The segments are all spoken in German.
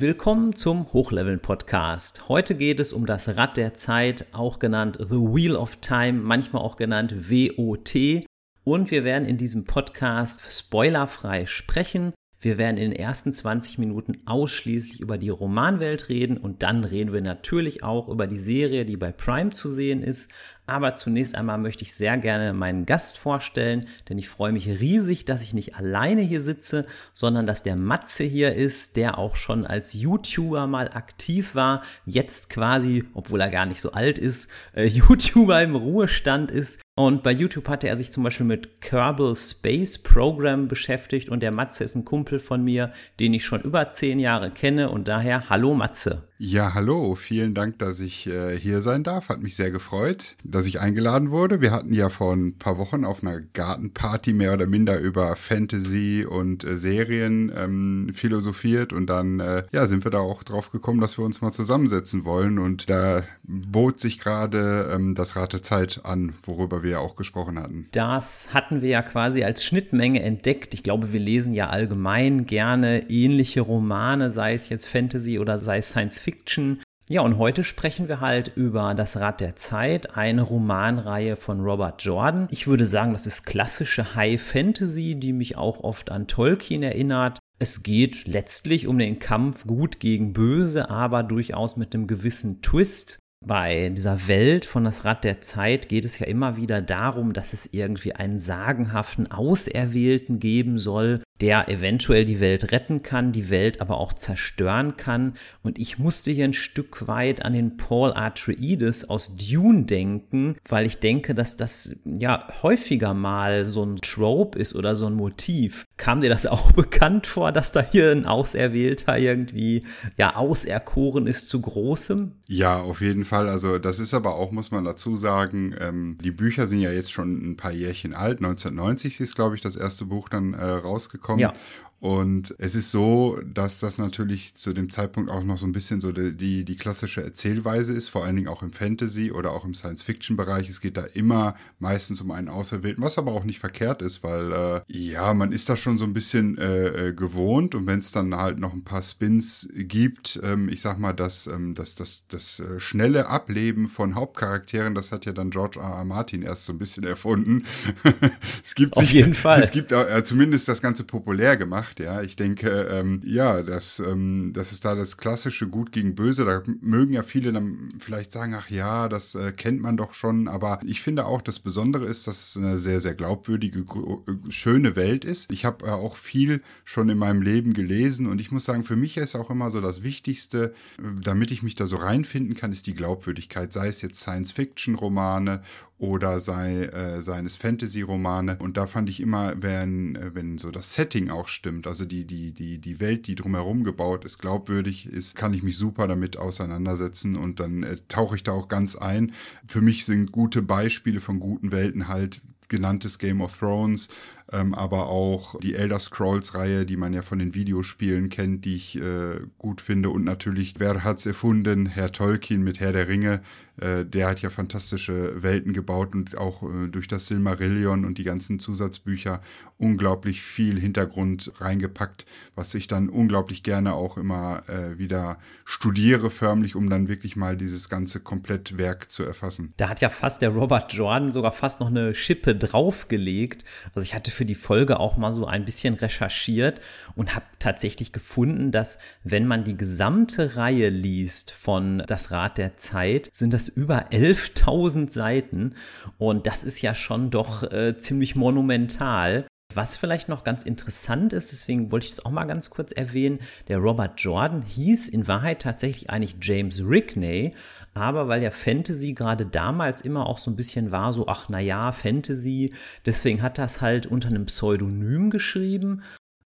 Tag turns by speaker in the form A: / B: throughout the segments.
A: Willkommen zum Hochleveln Podcast. Heute geht es um das Rad der Zeit, auch genannt The Wheel of Time, manchmal auch genannt WOT. Und wir werden in diesem Podcast spoilerfrei sprechen. Wir werden in den ersten 20 Minuten ausschließlich über die Romanwelt reden und dann reden wir natürlich auch über die Serie, die bei Prime zu sehen ist. Aber zunächst einmal möchte ich sehr gerne meinen Gast vorstellen, denn ich freue mich riesig, dass ich nicht alleine hier sitze, sondern dass der Matze hier ist, der auch schon als YouTuber mal aktiv war, jetzt quasi, obwohl er gar nicht so alt ist, äh, YouTuber im Ruhestand ist. Und bei YouTube hatte er sich zum Beispiel mit Kerbal Space Program beschäftigt und der Matze ist ein Kumpel von mir, den ich schon über zehn Jahre kenne und daher hallo Matze.
B: Ja, hallo, vielen Dank, dass ich äh, hier sein darf. Hat mich sehr gefreut, dass ich eingeladen wurde. Wir hatten ja vor ein paar Wochen auf einer Gartenparty mehr oder minder über Fantasy und äh, Serien ähm, philosophiert und dann äh, ja, sind wir da auch drauf gekommen, dass wir uns mal zusammensetzen wollen und da bot sich gerade ähm, das Rate Zeit an, worüber wir ja auch gesprochen hatten.
A: Das hatten wir ja quasi als Schnittmenge entdeckt. Ich glaube, wir lesen ja allgemein gerne ähnliche Romane, sei es jetzt Fantasy oder sei es Science Fiction. Fiction. Ja, und heute sprechen wir halt über Das Rad der Zeit, eine Romanreihe von Robert Jordan. Ich würde sagen, das ist klassische High Fantasy, die mich auch oft an Tolkien erinnert. Es geht letztlich um den Kampf gut gegen böse, aber durchaus mit einem gewissen Twist. Bei dieser Welt von das Rad der Zeit geht es ja immer wieder darum, dass es irgendwie einen sagenhaften Auserwählten geben soll, der eventuell die Welt retten kann, die Welt aber auch zerstören kann. Und ich musste hier ein Stück weit an den Paul Atreides aus Dune denken, weil ich denke, dass das ja häufiger mal so ein Trope ist oder so ein Motiv. Kam dir das auch bekannt vor, dass da hier ein Auserwählter irgendwie ja auserkoren ist zu Großem?
B: Ja, auf jeden Fall. Also das ist aber auch, muss man dazu sagen, ähm, die Bücher sind ja jetzt schon ein paar Jährchen alt. 1990 ist, glaube ich, das erste Buch dann äh, rausgekommen kommt. Ja. Und es ist so, dass das natürlich zu dem Zeitpunkt auch noch so ein bisschen so die, die, klassische Erzählweise ist, vor allen Dingen auch im Fantasy oder auch im Science-Fiction-Bereich. Es geht da immer meistens um einen Auserwählten, was aber auch nicht verkehrt ist, weil äh, ja, man ist da schon so ein bisschen äh, äh gewohnt und wenn es dann halt noch ein paar Spins gibt, ähm, ich sag mal, dass ähm, das, das, das äh, schnelle Ableben von Hauptcharakteren, das hat ja dann George R. R. Martin erst so ein bisschen erfunden.
A: es gibt Auf sich, jeden Fall.
B: Es gibt äh, zumindest das Ganze populär gemacht gemacht. Ja, ich denke, ähm, ja, das, ähm, das ist da das klassische Gut gegen Böse. Da mögen ja viele dann vielleicht sagen, ach ja, das äh, kennt man doch schon. Aber ich finde auch, das Besondere ist, dass es eine sehr, sehr glaubwürdige, äh, schöne Welt ist. Ich habe äh, auch viel schon in meinem Leben gelesen und ich muss sagen, für mich ist auch immer so das Wichtigste, äh, damit ich mich da so reinfinden kann, ist die Glaubwürdigkeit. Sei es jetzt Science-Fiction-Romane oder sei, äh, seines Fantasy-Romane. Und da fand ich immer, wenn, äh, wenn so das Setting auch stimmt, also die, die, die, die Welt, die drumherum gebaut ist, glaubwürdig ist, kann ich mich super damit auseinandersetzen und dann äh, tauche ich da auch ganz ein. Für mich sind gute Beispiele von guten Welten halt genanntes Game of Thrones, ähm, aber auch die Elder Scrolls-Reihe, die man ja von den Videospielen kennt, die ich äh, gut finde. Und natürlich, wer hat's erfunden? Herr Tolkien mit Herr der Ringe. Äh, der hat ja fantastische Welten gebaut und auch äh, durch das Silmarillion und die ganzen Zusatzbücher unglaublich viel Hintergrund reingepackt, was ich dann unglaublich gerne auch immer äh, wieder studiere, förmlich, um dann wirklich mal dieses ganze Komplettwerk zu erfassen.
A: Da hat ja fast der Robert Jordan sogar fast noch eine Schippe draufgelegt. Also ich hatte für die Folge auch mal so ein bisschen recherchiert und habe tatsächlich gefunden, dass wenn man die gesamte Reihe liest von Das Rad der Zeit, sind das über 11.000 Seiten und das ist ja schon doch äh, ziemlich monumental. Was vielleicht noch ganz interessant ist, deswegen wollte ich es auch mal ganz kurz erwähnen, der Robert Jordan hieß in Wahrheit tatsächlich eigentlich James Rickney, aber weil ja Fantasy gerade damals immer auch so ein bisschen war, so ach naja, Fantasy, deswegen hat das halt unter einem Pseudonym geschrieben.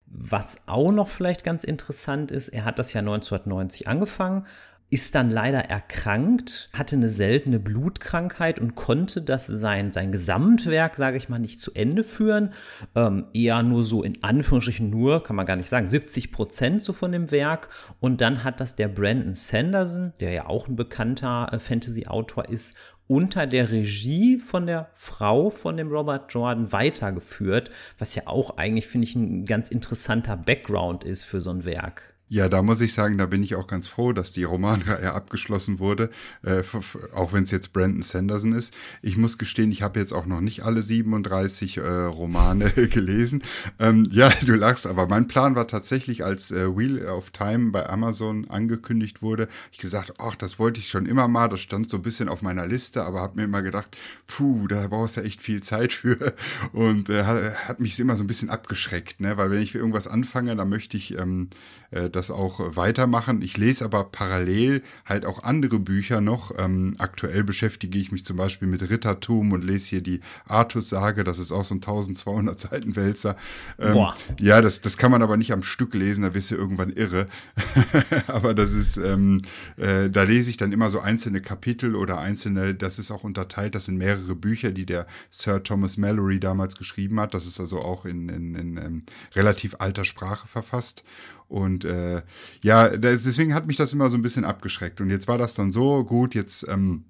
A: Was auch noch vielleicht ganz interessant ist, er hat das ja 1990 angefangen, ist dann leider erkrankt, hatte eine seltene Blutkrankheit und konnte das sein, sein Gesamtwerk, sage ich mal, nicht zu Ende führen. Ähm, eher nur so in Anführungsstrichen nur, kann man gar nicht sagen, 70 Prozent so von dem Werk. Und dann hat das der Brandon Sanderson, der ja auch ein bekannter äh, Fantasy-Autor ist, unter der Regie von der Frau von dem Robert Jordan weitergeführt, was ja auch eigentlich, finde ich, ein ganz interessanter Background ist für so ein Werk.
B: Ja, da muss ich sagen, da bin ich auch ganz froh, dass die Romanreihe abgeschlossen wurde, äh, auch wenn es jetzt Brandon Sanderson ist. Ich muss gestehen, ich habe jetzt auch noch nicht alle 37 äh, Romane gelesen. Ähm, ja, du lachst, aber mein Plan war tatsächlich, als äh, Wheel of Time bei Amazon angekündigt wurde, ich gesagt, ach, das wollte ich schon immer mal, das stand so ein bisschen auf meiner Liste, aber habe mir immer gedacht, puh, da brauchst du echt viel Zeit für und äh, hat mich immer so ein bisschen abgeschreckt, ne? weil wenn ich irgendwas anfange, dann möchte ich ähm, äh, das auch weitermachen. Ich lese aber parallel halt auch andere Bücher noch. Ähm, aktuell beschäftige ich mich zum Beispiel mit Rittertum und lese hier die Artus-Sage. Das ist auch so ein 1200 Seiten Wälzer. Ähm, ja, das, das kann man aber nicht am Stück lesen, da wirst du irgendwann irre. aber das ist, ähm, äh, da lese ich dann immer so einzelne Kapitel oder einzelne, das ist auch unterteilt, das sind mehrere Bücher, die der Sir Thomas Mallory damals geschrieben hat. Das ist also auch in, in, in, in relativ alter Sprache verfasst. Und äh, ja, deswegen hat mich das immer so ein bisschen abgeschreckt. Und jetzt war das dann so gut, jetzt ähm,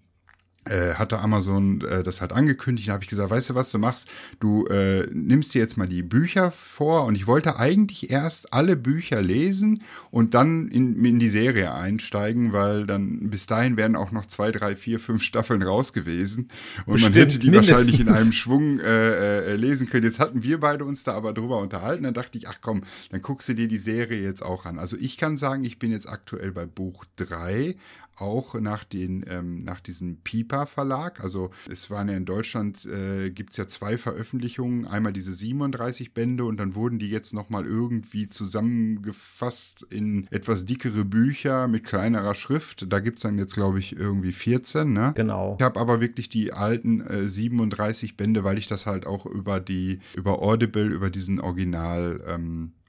B: äh, hatte Amazon äh, das halt angekündigt. Da habe ich gesagt, weißt du, was du machst? Du äh, nimmst dir jetzt mal die Bücher vor und ich wollte eigentlich erst alle Bücher lesen und dann in, in die Serie einsteigen, weil dann bis dahin wären auch noch zwei, drei, vier, fünf Staffeln raus gewesen und Bestimmt, man hätte die mindestens. wahrscheinlich in einem Schwung äh, äh, lesen können. Jetzt hatten wir beide uns da aber drüber unterhalten. Dann dachte ich, ach komm, dann guckst du dir die Serie jetzt auch an. Also ich kann sagen, ich bin jetzt aktuell bei Buch drei auch nach, den, ähm, nach diesem Pipa Verlag. Also es waren ja in Deutschland, äh, gibt es ja zwei Veröffentlichungen, einmal diese 37 Bände und dann wurden die jetzt nochmal irgendwie zusammengefasst in etwas dickere Bücher mit kleinerer Schrift. Da gibt es dann jetzt, glaube ich, irgendwie 14. Ne?
A: Genau.
B: Ich habe aber wirklich die alten äh, 37 Bände, weil ich das halt auch über die, über Audible, über diesen Original ähm, äh,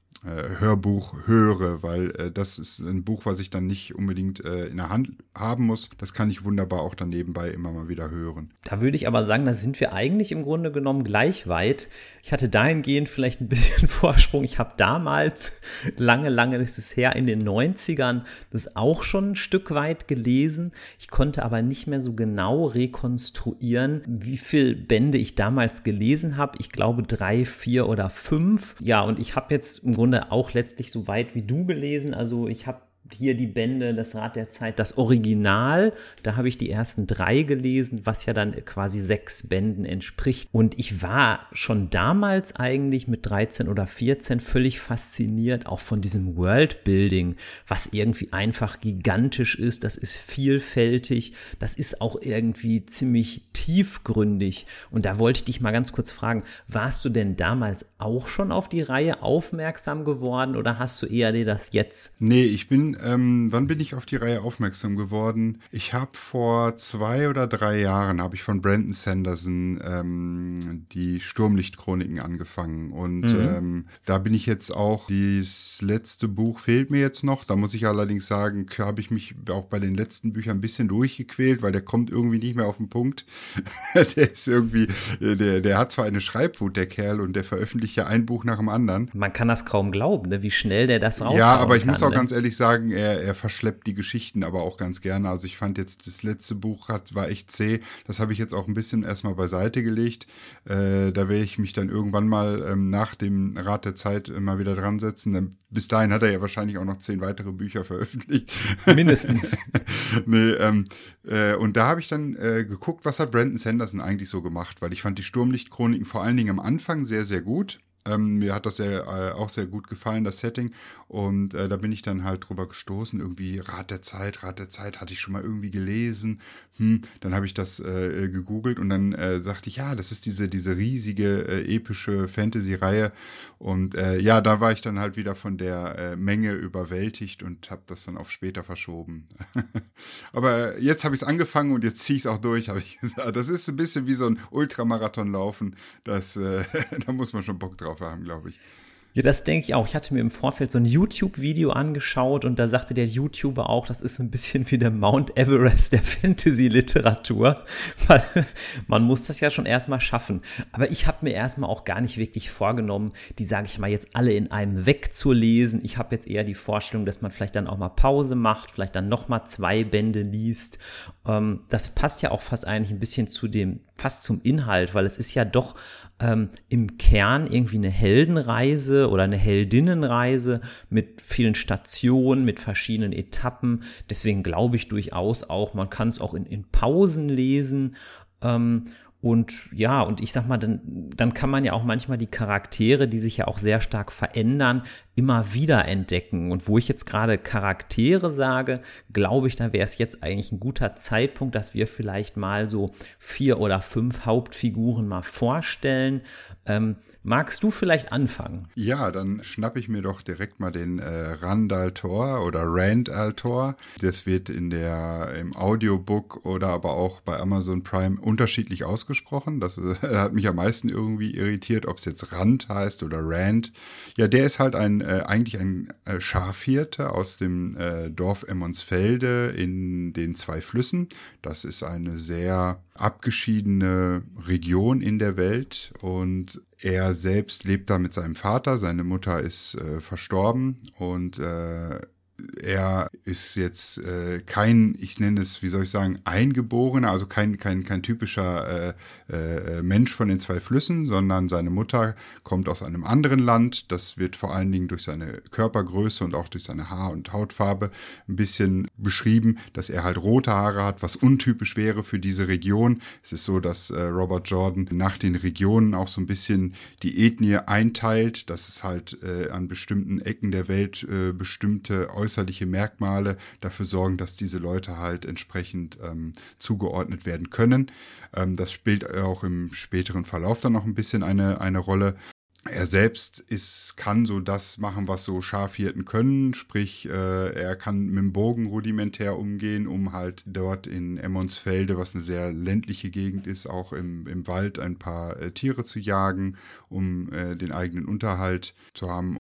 B: Hörbuch höre, weil äh, das ist ein Buch, was ich dann nicht unbedingt äh, in der Hand haben muss. Das kann ich wunderbar auch dann nebenbei immer mal wieder hören.
A: Da würde ich aber sagen, da sind wir eigentlich im Grunde genommen gleich weit. Ich hatte dahingehend vielleicht ein bisschen Vorsprung. Ich habe damals, lange, lange ist es her, in den 90ern das auch schon ein Stück weit gelesen. Ich konnte aber nicht mehr so genau rekonstruieren, wie viele Bände ich damals gelesen habe. Ich glaube drei, vier oder fünf. Ja, und ich habe jetzt im Grunde Grunde auch letztlich so weit wie du gelesen. Also ich habe hier die Bände Das Rad der Zeit, das Original. Da habe ich die ersten drei gelesen, was ja dann quasi sechs Bänden entspricht. Und ich war schon damals eigentlich mit 13 oder 14 völlig fasziniert, auch von diesem Worldbuilding, was irgendwie einfach gigantisch ist. Das ist vielfältig. Das ist auch irgendwie ziemlich tiefgründig. Und da wollte ich dich mal ganz kurz fragen, warst du denn damals auch schon auf die Reihe aufmerksam geworden oder hast du eher dir das jetzt?
B: Nee, ich bin ähm, wann bin ich auf die Reihe aufmerksam geworden? Ich habe vor zwei oder drei Jahren habe ich von Brandon Sanderson ähm, die Sturmlichtchroniken angefangen und mhm. ähm, da bin ich jetzt auch. Das letzte Buch fehlt mir jetzt noch. Da muss ich allerdings sagen, habe ich mich auch bei den letzten Büchern ein bisschen durchgequält, weil der kommt irgendwie nicht mehr auf den Punkt. der ist irgendwie, der, der hat zwar eine Schreibwut, der Kerl, und der veröffentlicht ja ein Buch nach dem anderen.
A: Man kann das kaum glauben, ne? wie schnell der das raushaut.
B: Ja, aber ich muss auch
A: ne?
B: ganz ehrlich sagen, sagen, er, er verschleppt die Geschichten aber auch ganz gerne. Also ich fand jetzt das letzte Buch hat, war echt zäh. Das habe ich jetzt auch ein bisschen erstmal beiseite gelegt. Äh, da werde ich mich dann irgendwann mal ähm, nach dem Rat der Zeit mal wieder dran setzen. Denn bis dahin hat er ja wahrscheinlich auch noch zehn weitere Bücher veröffentlicht.
A: Mindestens.
B: nee, ähm, äh, und da habe ich dann äh, geguckt, was hat Brandon Sanderson eigentlich so gemacht, weil ich fand die Sturmlichtchroniken vor allen Dingen am Anfang sehr, sehr gut. Ähm, mir hat das ja äh, auch sehr gut gefallen, das Setting. Und äh, da bin ich dann halt drüber gestoßen. Irgendwie Rat der Zeit, Rat der Zeit hatte ich schon mal irgendwie gelesen. Hm, dann habe ich das äh, gegoogelt und dann äh, dachte ich, ja, das ist diese, diese riesige äh, epische Fantasy-Reihe. Und äh, ja, da war ich dann halt wieder von der äh, Menge überwältigt und habe das dann auf später verschoben. Aber jetzt habe ich es angefangen und jetzt ziehe ich es auch durch, habe ich gesagt. Das ist ein bisschen wie so ein Ultramarathon laufen. Das, äh, da muss man schon Bock drauf drauf haben, glaube ich.
A: Ja, das denke ich auch. Ich hatte mir im Vorfeld so ein YouTube-Video angeschaut und da sagte der YouTuber auch, das ist ein bisschen wie der Mount Everest der Fantasy-Literatur, weil man muss das ja schon erstmal schaffen. Aber ich habe mir erstmal auch gar nicht wirklich vorgenommen, die, sage ich mal, jetzt alle in einem wegzulesen. Ich habe jetzt eher die Vorstellung, dass man vielleicht dann auch mal Pause macht, vielleicht dann nochmal zwei Bände liest. Ähm, das passt ja auch fast eigentlich ein bisschen zu dem, fast zum Inhalt, weil es ist ja doch ähm, im Kern irgendwie eine Heldenreise oder eine Heldinnenreise mit vielen Stationen, mit verschiedenen Etappen. Deswegen glaube ich durchaus auch, man kann es auch in, in Pausen lesen. Ähm, und ja, und ich sag mal, dann, dann kann man ja auch manchmal die Charaktere, die sich ja auch sehr stark verändern, immer wieder entdecken. Und wo ich jetzt gerade Charaktere sage, glaube ich, da wäre es jetzt eigentlich ein guter Zeitpunkt, dass wir vielleicht mal so vier oder fünf Hauptfiguren mal vorstellen. Ähm, magst du vielleicht anfangen?
B: Ja, dann schnappe ich mir doch direkt mal den äh, Randall Thor oder Rand Altor. Das wird in der im Audiobook oder aber auch bei Amazon Prime unterschiedlich ausgesprochen. Das äh, hat mich am meisten irgendwie irritiert, ob es jetzt Rand heißt oder Rand. Ja, der ist halt ein äh, eigentlich ein äh, Schafhirte aus dem äh, Dorf Emmonsfelde in den zwei Flüssen. Das ist eine sehr abgeschiedene Region in der Welt und er selbst lebt da mit seinem Vater. Seine Mutter ist äh, verstorben und äh, er ist jetzt äh, kein, ich nenne es, wie soll ich sagen, eingeborener, also kein, kein, kein typischer äh, äh, Mensch von den zwei Flüssen, sondern seine Mutter kommt aus einem anderen Land. Das wird vor allen Dingen durch seine Körpergröße und auch durch seine Haar- und Hautfarbe ein bisschen beschrieben, dass er halt rote Haare hat, was untypisch wäre für diese Region. Es ist so, dass äh, Robert Jordan nach den Regionen auch so ein bisschen die Ethnie einteilt, dass es halt äh, an bestimmten Ecken der Welt äh, bestimmte äußerliche Merkmale dafür sorgen, dass diese Leute halt entsprechend ähm, zugeordnet werden können. Ähm, das spielt auch im späteren Verlauf dann noch ein bisschen eine, eine Rolle. Er selbst ist, kann so das machen, was so Schafhirten können, sprich, äh, er kann mit dem Bogen rudimentär umgehen, um halt dort in Emmonsfelde, was eine sehr ländliche Gegend ist, auch im, im Wald ein paar äh, Tiere zu jagen, um äh, den eigenen Unterhalt zu haben.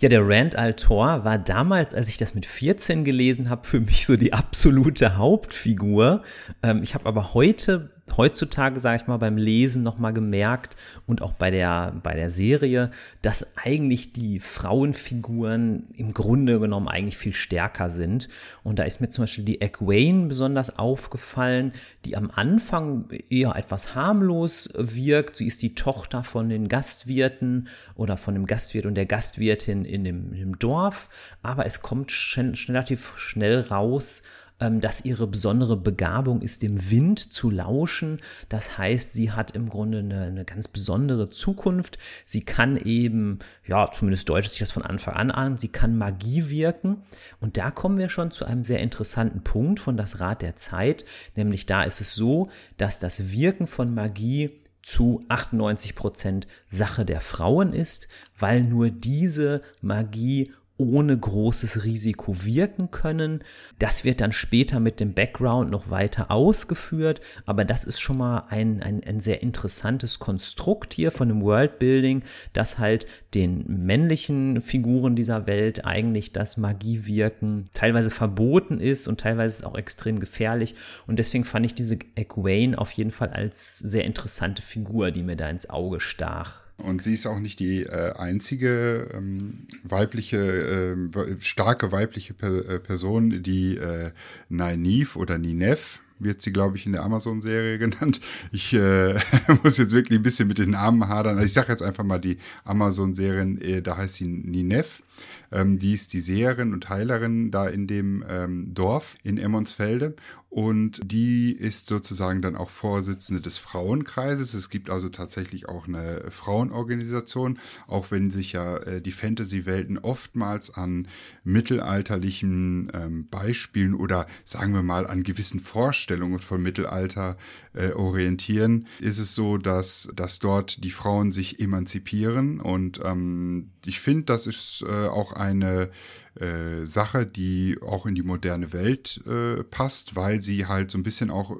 A: Ja, der Rand Altor war damals, als ich das mit 14 gelesen habe, für mich so die absolute Hauptfigur. Ähm, ich habe aber heute heutzutage, sage ich mal, beim Lesen nochmal gemerkt und auch bei der, bei der Serie, dass eigentlich die Frauenfiguren im Grunde genommen eigentlich viel stärker sind. Und da ist mir zum Beispiel die Egwene besonders aufgefallen, die am Anfang eher etwas harmlos wirkt. Sie ist die Tochter von den Gastwirten oder von dem Gastwirt und der Gastwirtin in dem, in dem Dorf. Aber es kommt schon, relativ schnell raus, dass ihre besondere Begabung ist, dem Wind zu lauschen. Das heißt, sie hat im Grunde eine, eine ganz besondere Zukunft. Sie kann eben, ja, zumindest deutet sich das von Anfang an an, sie kann Magie wirken. Und da kommen wir schon zu einem sehr interessanten Punkt von das Rad der Zeit, nämlich da ist es so, dass das Wirken von Magie zu 98 Prozent Sache der Frauen ist, weil nur diese Magie ohne großes Risiko wirken können. Das wird dann später mit dem Background noch weiter ausgeführt, aber das ist schon mal ein, ein, ein sehr interessantes Konstrukt hier von dem Worldbuilding, dass halt den männlichen Figuren dieser Welt eigentlich das Magiewirken teilweise verboten ist und teilweise ist es auch extrem gefährlich und deswegen fand ich diese Egwene auf jeden Fall als sehr interessante Figur, die mir da ins Auge stach.
B: Und sie ist auch nicht die äh, einzige ähm, weibliche, äh, starke weibliche per äh, Person, die äh, Nynaeve oder Ninef, wird sie, glaube ich, in der Amazon-Serie genannt. Ich äh, muss jetzt wirklich ein bisschen mit den Namen hadern. Also ich sage jetzt einfach mal die Amazon-Serien, äh, da heißt sie Ninef. Ähm, die ist die Seherin und Heilerin da in dem ähm, Dorf in Emmonsfelde und die ist sozusagen dann auch Vorsitzende des Frauenkreises. Es gibt also tatsächlich auch eine Frauenorganisation, auch wenn sich ja äh, die Fantasy-Welten oftmals an mittelalterlichen ähm, Beispielen oder sagen wir mal an gewissen Vorstellungen von Mittelalter äh, orientieren, ist es so, dass, dass dort die Frauen sich emanzipieren und ähm, ich finde, das ist äh, auch eine äh, Sache, die auch in die moderne Welt äh, passt, weil sie halt so ein bisschen auch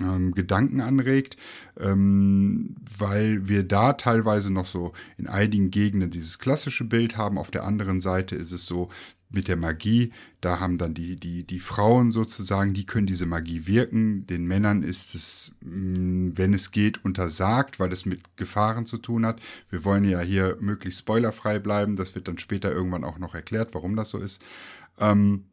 B: ähm, Gedanken anregt, ähm, weil wir da teilweise noch so in einigen Gegenden dieses klassische Bild haben. Auf der anderen Seite ist es so, mit der Magie, da haben dann die, die, die Frauen sozusagen, die können diese Magie wirken. Den Männern ist es, mm, wenn es geht, untersagt, weil es mit Gefahren zu tun hat. Wir wollen ja hier möglichst spoilerfrei bleiben. Das wird dann später irgendwann auch noch erklärt, warum das so ist. Ähm,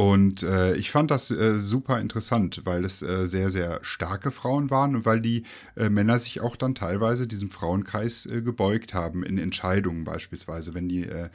B: Und äh, ich fand das äh, super interessant, weil es äh, sehr, sehr starke Frauen waren und weil die äh, Männer sich auch dann teilweise diesem Frauenkreis äh, gebeugt haben, in Entscheidungen beispielsweise. Wenn die, äh,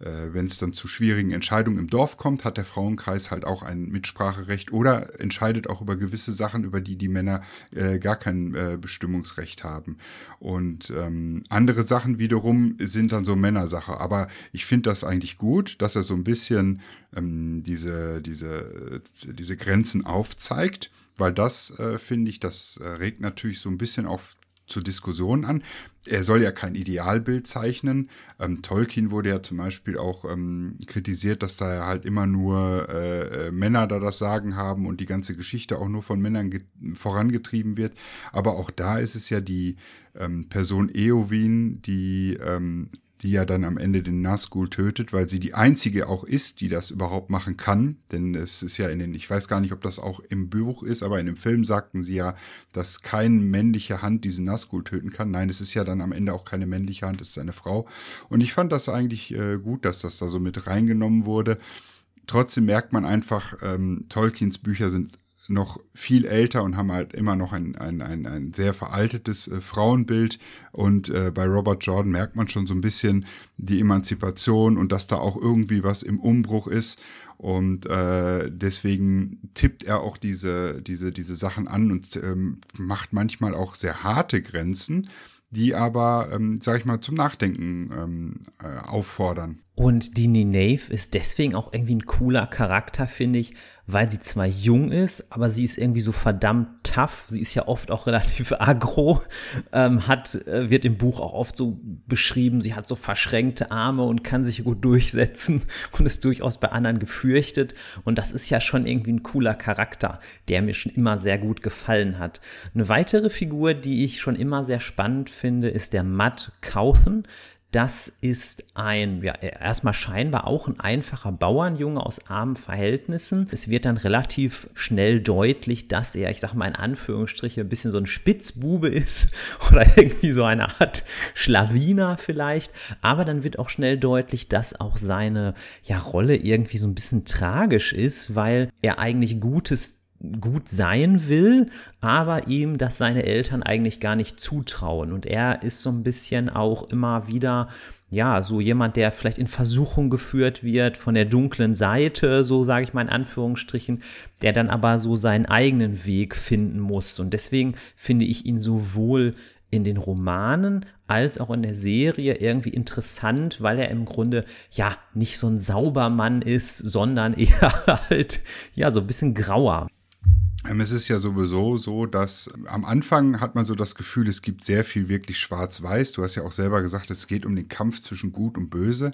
B: äh, wenn es dann zu schwierigen Entscheidungen im Dorf kommt, hat der Frauenkreis halt auch ein Mitspracherecht oder entscheidet auch über gewisse Sachen, über die die Männer äh, gar kein äh, Bestimmungsrecht haben. Und ähm, andere Sachen wiederum sind dann so Männersache. Aber ich finde das eigentlich gut, dass er so ein bisschen ähm, diese, diese, diese Grenzen aufzeigt, weil das, äh, finde ich, das äh, regt natürlich so ein bisschen auf zur Diskussion an. Er soll ja kein Idealbild zeichnen. Ähm, Tolkien wurde ja zum Beispiel auch ähm, kritisiert, dass da halt immer nur äh, äh Männer da das Sagen haben und die ganze Geschichte auch nur von Männern vorangetrieben wird. Aber auch da ist es ja die ähm, Person Eowyn, die ähm, die ja dann am Ende den Nazgul tötet, weil sie die einzige auch ist, die das überhaupt machen kann. Denn es ist ja in den, ich weiß gar nicht, ob das auch im Buch ist, aber in dem Film sagten sie ja, dass keine männliche Hand diesen Nazgul töten kann. Nein, es ist ja dann am Ende auch keine männliche Hand, es ist eine Frau. Und ich fand das eigentlich äh, gut, dass das da so mit reingenommen wurde. Trotzdem merkt man einfach, ähm, Tolkiens Bücher sind noch viel älter und haben halt immer noch ein, ein, ein, ein sehr veraltetes äh, Frauenbild. Und äh, bei Robert Jordan merkt man schon so ein bisschen die Emanzipation und dass da auch irgendwie was im Umbruch ist. Und äh, deswegen tippt er auch diese, diese, diese Sachen an und ähm, macht manchmal auch sehr harte Grenzen, die aber, ähm, sag ich mal, zum Nachdenken ähm, äh, auffordern.
A: Und die Ninave ist deswegen auch irgendwie ein cooler Charakter, finde ich, weil sie zwar jung ist, aber sie ist irgendwie so verdammt tough. Sie ist ja oft auch relativ aggro, ähm, hat, äh, wird im Buch auch oft so beschrieben, sie hat so verschränkte Arme und kann sich gut durchsetzen und ist durchaus bei anderen gefürchtet. Und das ist ja schon irgendwie ein cooler Charakter, der mir schon immer sehr gut gefallen hat. Eine weitere Figur, die ich schon immer sehr spannend finde, ist der Matt Cauthen. Das ist ein, ja, erstmal scheinbar auch ein einfacher Bauernjunge aus armen Verhältnissen. Es wird dann relativ schnell deutlich, dass er, ich sag mal in Anführungsstriche, ein bisschen so ein Spitzbube ist oder irgendwie so eine Art Schlawiner vielleicht. Aber dann wird auch schnell deutlich, dass auch seine, ja, Rolle irgendwie so ein bisschen tragisch ist, weil er eigentlich Gutes gut sein will, aber ihm das seine Eltern eigentlich gar nicht zutrauen. Und er ist so ein bisschen auch immer wieder, ja, so jemand, der vielleicht in Versuchung geführt wird von der dunklen Seite, so sage ich mal in Anführungsstrichen, der dann aber so seinen eigenen Weg finden muss. Und deswegen finde ich ihn sowohl in den Romanen als auch in der Serie irgendwie interessant, weil er im Grunde ja nicht so ein Saubermann ist, sondern eher halt ja so ein bisschen grauer.
B: Ähm, es ist ja sowieso so, dass am Anfang hat man so das Gefühl, es gibt sehr viel wirklich schwarz-weiß. Du hast ja auch selber gesagt, es geht um den Kampf zwischen Gut und Böse.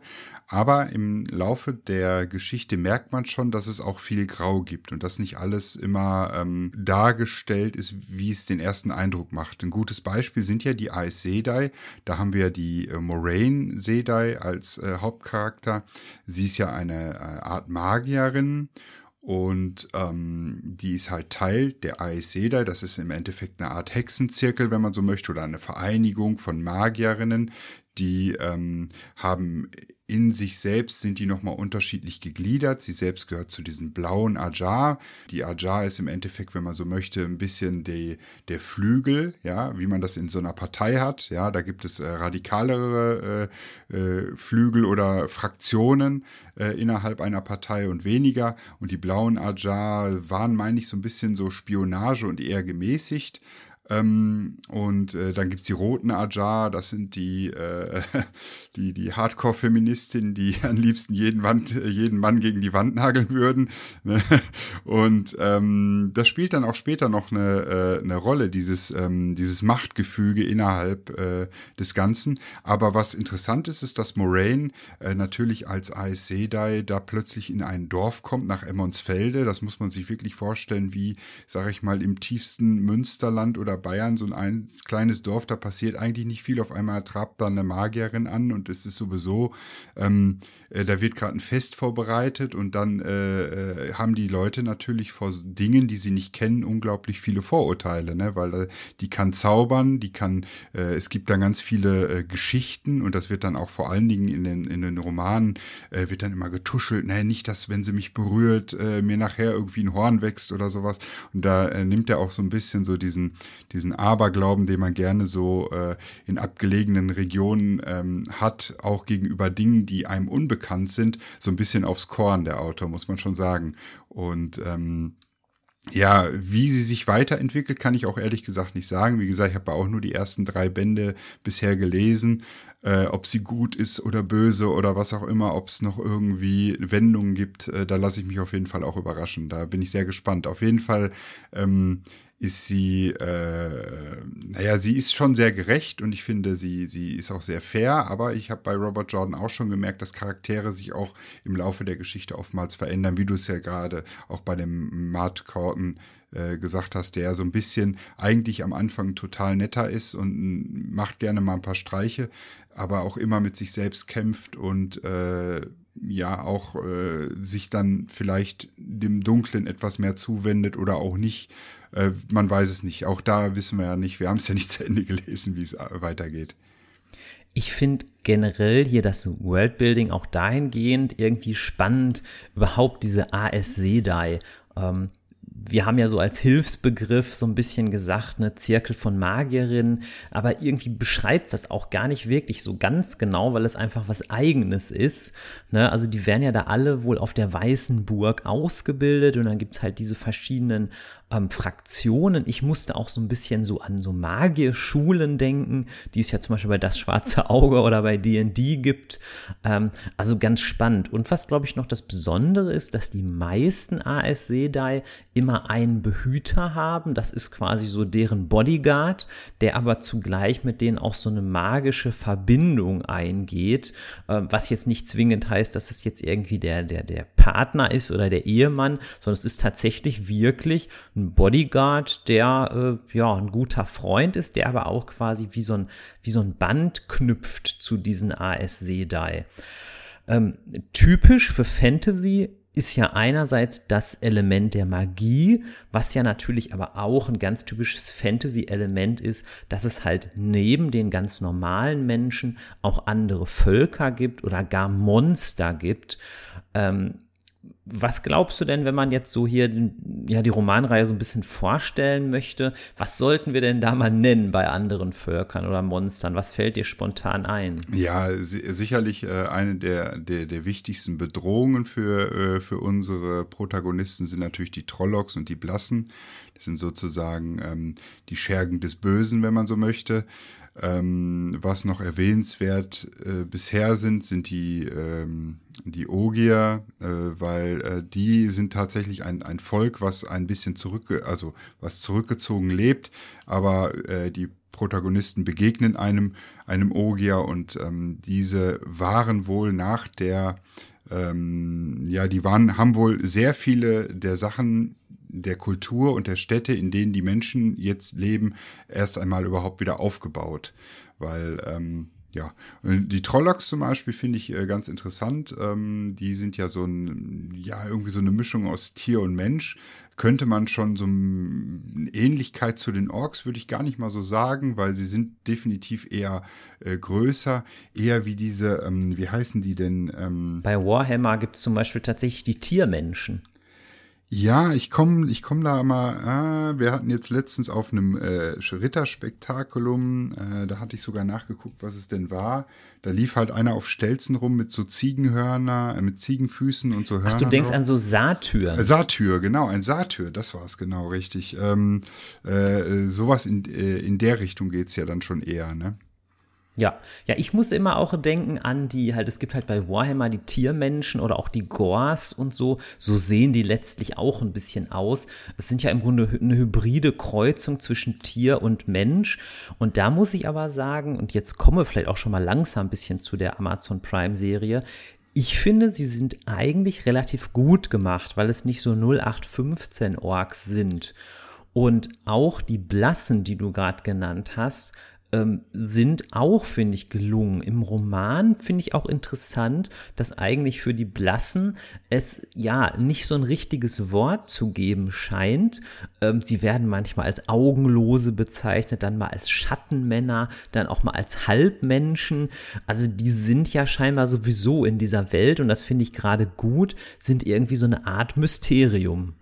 B: Aber im Laufe der Geschichte merkt man schon, dass es auch viel Grau gibt und dass nicht alles immer ähm, dargestellt ist, wie es den ersten Eindruck macht. Ein gutes Beispiel sind ja die Aes Sedai. Da haben wir die äh, Moraine Sedai als äh, Hauptcharakter. Sie ist ja eine äh, Art Magierin und ähm, die ist halt Teil der Aeseda. Das ist im Endeffekt eine Art Hexenzirkel, wenn man so möchte, oder eine Vereinigung von Magierinnen, die ähm, haben in sich selbst sind die nochmal unterschiedlich gegliedert. Sie selbst gehört zu diesen blauen Ajar. Die Ajar ist im Endeffekt, wenn man so möchte, ein bisschen die, der Flügel, ja, wie man das in so einer Partei hat. Ja, da gibt es äh, radikalere äh, äh, Flügel oder Fraktionen äh, innerhalb einer Partei und weniger. Und die blauen Ajar waren, meine ich, so ein bisschen so Spionage und eher gemäßigt. Ähm, und äh, dann gibt's die roten Ajar, das sind die, äh, die, die Hardcore-Feministinnen, die am liebsten jeden, Wand, jeden Mann gegen die Wand nageln würden. Ne? Und ähm, das spielt dann auch später noch eine, äh, eine Rolle, dieses, ähm, dieses Machtgefüge innerhalb äh, des Ganzen. Aber was interessant ist, ist, dass Moraine äh, natürlich als Aes Sedai da plötzlich in ein Dorf kommt, nach Emmonsfelde. Das muss man sich wirklich vorstellen, wie, sage ich mal, im tiefsten Münsterland oder Bayern, so ein, ein kleines Dorf, da passiert eigentlich nicht viel. Auf einmal trabt da eine Magierin an und es ist sowieso, ähm, äh, da wird gerade ein Fest vorbereitet und dann äh, äh, haben die Leute natürlich vor Dingen, die sie nicht kennen, unglaublich viele Vorurteile, ne? weil äh, die kann zaubern, die kann, äh, es gibt da ganz viele äh, Geschichten und das wird dann auch vor allen Dingen in den, in den Romanen, wird dann immer getuschelt, naja, nicht, dass wenn sie mich berührt, mir nachher irgendwie ein Horn wächst oder sowas. Und da nimmt er auch so ein bisschen so diesen, diesen Aberglauben, den man gerne so äh, in abgelegenen Regionen ähm, hat, auch gegenüber Dingen, die einem unbekannt sind, so ein bisschen aufs Korn, der Autor, muss man schon sagen. Und ähm, ja, wie sie sich weiterentwickelt, kann ich auch ehrlich gesagt nicht sagen. Wie gesagt, ich habe auch nur die ersten drei Bände bisher gelesen. Äh, ob sie gut ist oder böse oder was auch immer, ob es noch irgendwie Wendungen gibt, äh, da lasse ich mich auf jeden Fall auch überraschen. Da bin ich sehr gespannt. Auf jeden Fall ähm, ist sie, äh, naja, sie ist schon sehr gerecht und ich finde, sie, sie ist auch sehr fair, aber ich habe bei Robert Jordan auch schon gemerkt, dass Charaktere sich auch im Laufe der Geschichte oftmals verändern, wie du es ja gerade auch bei dem Matt Corton äh, gesagt hast, der so ein bisschen eigentlich am Anfang total netter ist und macht gerne mal ein paar Streiche, aber auch immer mit sich selbst kämpft und äh, ja auch äh, sich dann vielleicht dem Dunklen etwas mehr zuwendet oder auch nicht. Äh, man weiß es nicht. Auch da wissen wir ja nicht. Wir haben es ja nicht zu Ende gelesen, wie es äh, weitergeht.
A: Ich finde generell hier das Worldbuilding auch dahingehend irgendwie spannend, überhaupt diese AS-Sedai. Ähm, wir haben ja so als Hilfsbegriff so ein bisschen gesagt, eine Zirkel von Magierinnen, aber irgendwie beschreibt das auch gar nicht wirklich so ganz genau, weil es einfach was Eigenes ist. Ne? Also die werden ja da alle wohl auf der Weißen Burg ausgebildet und dann gibt's halt diese verschiedenen ähm, Fraktionen. Ich musste auch so ein bisschen so an so Magierschulen denken, die es ja zum Beispiel bei Das Schwarze Auge oder bei D&D gibt. Ähm, also ganz spannend. Und was, glaube ich, noch das Besondere ist, dass die meisten AS Sedai immer einen Behüter haben. Das ist quasi so deren Bodyguard, der aber zugleich mit denen auch so eine magische Verbindung eingeht, äh, was jetzt nicht zwingend heißt, dass das jetzt irgendwie der, der, der Partner ist oder der Ehemann, sondern es ist tatsächlich wirklich ein Bodyguard, der äh, ja ein guter Freund ist, der aber auch quasi wie so ein, wie so ein Band knüpft zu diesen AS Sedai. Ähm, typisch für Fantasy ist ja einerseits das Element der Magie, was ja natürlich aber auch ein ganz typisches Fantasy-Element ist, dass es halt neben den ganz normalen Menschen auch andere Völker gibt oder gar Monster gibt. Ähm, was glaubst du denn, wenn man jetzt so hier ja, die Romanreihe so ein bisschen vorstellen möchte? Was sollten wir denn da mal nennen bei anderen Völkern oder Monstern? Was fällt dir spontan ein?
B: Ja, sicherlich äh, eine der, der, der wichtigsten Bedrohungen für, äh, für unsere Protagonisten sind natürlich die Trollocks und die Blassen. Das sind sozusagen ähm, die Schergen des Bösen, wenn man so möchte. Ähm, was noch erwähnenswert äh, bisher sind, sind die, ähm, die Ogier, äh, weil äh, die sind tatsächlich ein, ein Volk, was ein bisschen zurück, also was zurückgezogen lebt, aber äh, die Protagonisten begegnen einem, einem Ogier und ähm, diese waren wohl nach der, ähm, ja, die waren, haben wohl sehr viele der Sachen der Kultur und der Städte, in denen die Menschen jetzt leben, erst einmal überhaupt wieder aufgebaut. Weil, ähm, ja, die Trollocks zum Beispiel finde ich äh, ganz interessant. Ähm, die sind ja so ein, ja, irgendwie so eine Mischung aus Tier und Mensch. Könnte man schon so eine Ähnlichkeit zu den Orks, würde ich gar nicht mal so sagen, weil sie sind definitiv eher äh, größer, eher wie diese, ähm, wie heißen die denn? Ähm
A: Bei Warhammer gibt es zum Beispiel tatsächlich die Tiermenschen.
B: Ja, ich komme ich komm da mal, ah, wir hatten jetzt letztens auf einem äh, Ritterspektakulum, äh, da hatte ich sogar nachgeguckt, was es denn war. Da lief halt einer auf Stelzen rum mit so Ziegenhörner, äh, mit Ziegenfüßen und so Hörnern.
A: Ach, du denkst drauf. an so Satyr.
B: Äh, Satyr, genau, ein Satyr, das war es genau, richtig. Ähm, äh, sowas in, äh, in der Richtung geht's ja dann schon eher, ne?
A: Ja, ja, ich muss immer auch denken an die, halt, es gibt halt bei Warhammer die Tiermenschen oder auch die Gors und so. So sehen die letztlich auch ein bisschen aus. Es sind ja im Grunde eine hybride Kreuzung zwischen Tier und Mensch. Und da muss ich aber sagen, und jetzt komme vielleicht auch schon mal langsam ein bisschen zu der Amazon Prime Serie. Ich finde, sie sind eigentlich relativ gut gemacht, weil es nicht so 0815 Orks sind. Und auch die Blassen, die du gerade genannt hast, ähm, sind auch, finde ich, gelungen. Im Roman finde ich auch interessant, dass eigentlich für die Blassen es ja nicht so ein richtiges Wort zu geben scheint. Ähm, sie werden manchmal als Augenlose bezeichnet, dann mal als Schattenmänner, dann auch mal als Halbmenschen. Also die sind ja scheinbar sowieso in dieser Welt und das finde ich gerade gut, sind irgendwie so eine Art Mysterium.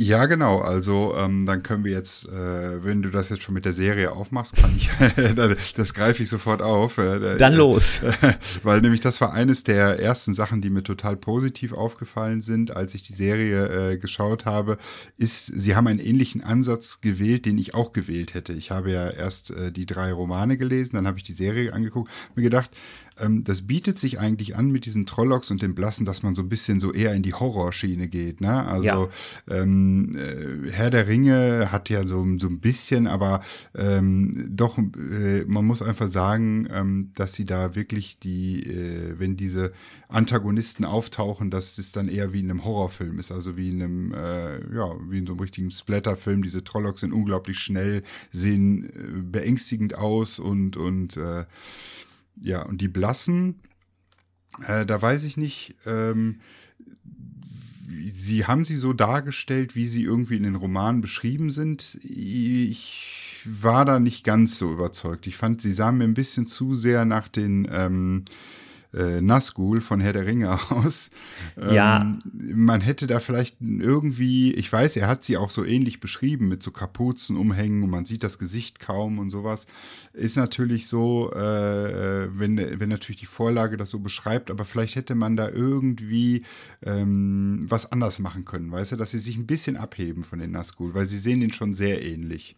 B: Ja, genau. Also ähm, dann können wir jetzt, äh, wenn du das jetzt schon mit der Serie aufmachst, kann ich, das greife ich sofort auf.
A: Äh, dann los.
B: Äh, weil nämlich das war eines der ersten Sachen, die mir total positiv aufgefallen sind, als ich die Serie äh, geschaut habe, ist, sie haben einen ähnlichen Ansatz gewählt, den ich auch gewählt hätte. Ich habe ja erst äh, die drei Romane gelesen, dann habe ich die Serie angeguckt, mir gedacht, ähm, das bietet sich eigentlich an mit diesen Trollocks und dem Blassen, dass man so ein bisschen so eher in die Horrorschiene geht. Ne? Also ja. ähm, äh, Herr der Ringe hat ja so, so ein bisschen, aber ähm, doch, äh, man muss einfach sagen, ähm, dass sie da wirklich die, äh, wenn diese Antagonisten auftauchen, dass es dann eher wie in einem Horrorfilm ist, also wie in einem, äh, ja, wie in so einem richtigen Splatterfilm. Diese Trollocks sind unglaublich schnell, sehen äh, beängstigend aus und, und äh, ja, und die Blassen, äh, da weiß ich nicht, ähm, sie haben sie so dargestellt, wie sie irgendwie in den Romanen beschrieben sind. Ich war da nicht ganz so überzeugt. Ich fand, sie sahen mir ein bisschen zu sehr nach den ähm, äh, Nazgul von Herr der Ringe aus.
A: Ähm, ja.
B: Man hätte da vielleicht irgendwie, ich weiß, er hat sie auch so ähnlich beschrieben mit so Kapuzen umhängen und man sieht das Gesicht kaum und sowas. Ist natürlich so, äh, wenn, wenn natürlich die Vorlage das so beschreibt, aber vielleicht hätte man da irgendwie ähm, was anders machen können, weißt du, dass sie sich ein bisschen abheben von den Nazgul, weil sie sehen den schon sehr ähnlich.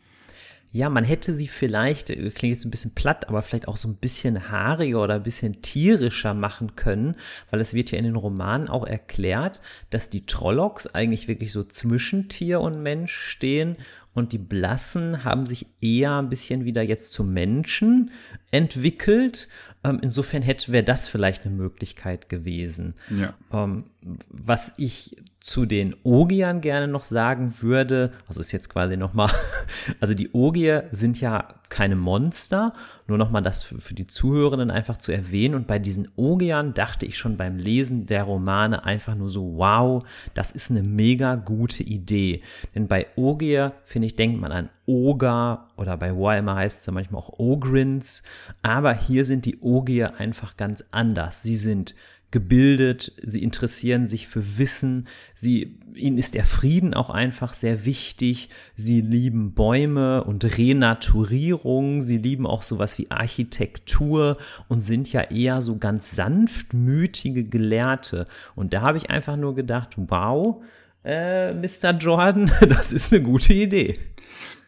A: Ja, man hätte sie vielleicht, äh, klingt jetzt ein bisschen platt, aber vielleicht auch so ein bisschen haariger oder ein bisschen tierischer machen können, weil es wird ja in den Romanen auch erklärt, dass die Trollocks eigentlich wirklich so zwischen Tier und Mensch stehen und die Blassen haben sich eher ein bisschen wieder jetzt zum Menschen entwickelt. Ähm, insofern hätte wäre das vielleicht eine Möglichkeit gewesen.
B: Ja.
A: Ähm, was ich zu den Ogiern gerne noch sagen würde, also ist jetzt quasi nochmal, also die Ogier sind ja keine Monster, nur nochmal das für, für, die Zuhörenden einfach zu erwähnen. Und bei diesen Ogiern dachte ich schon beim Lesen der Romane einfach nur so, wow, das ist eine mega gute Idee. Denn bei Ogier, finde ich, denkt man an Oger oder bei Warhammer heißt es ja manchmal auch Ogrins. Aber hier sind die Ogier einfach ganz anders. Sie sind gebildet, sie interessieren sich für Wissen, sie, ihnen ist der Frieden auch einfach sehr wichtig, sie lieben Bäume und Renaturierung, sie lieben auch sowas wie Architektur und sind ja eher so ganz sanftmütige Gelehrte. Und da habe ich einfach nur gedacht, wow, äh, Mr. Jordan, das ist eine gute Idee.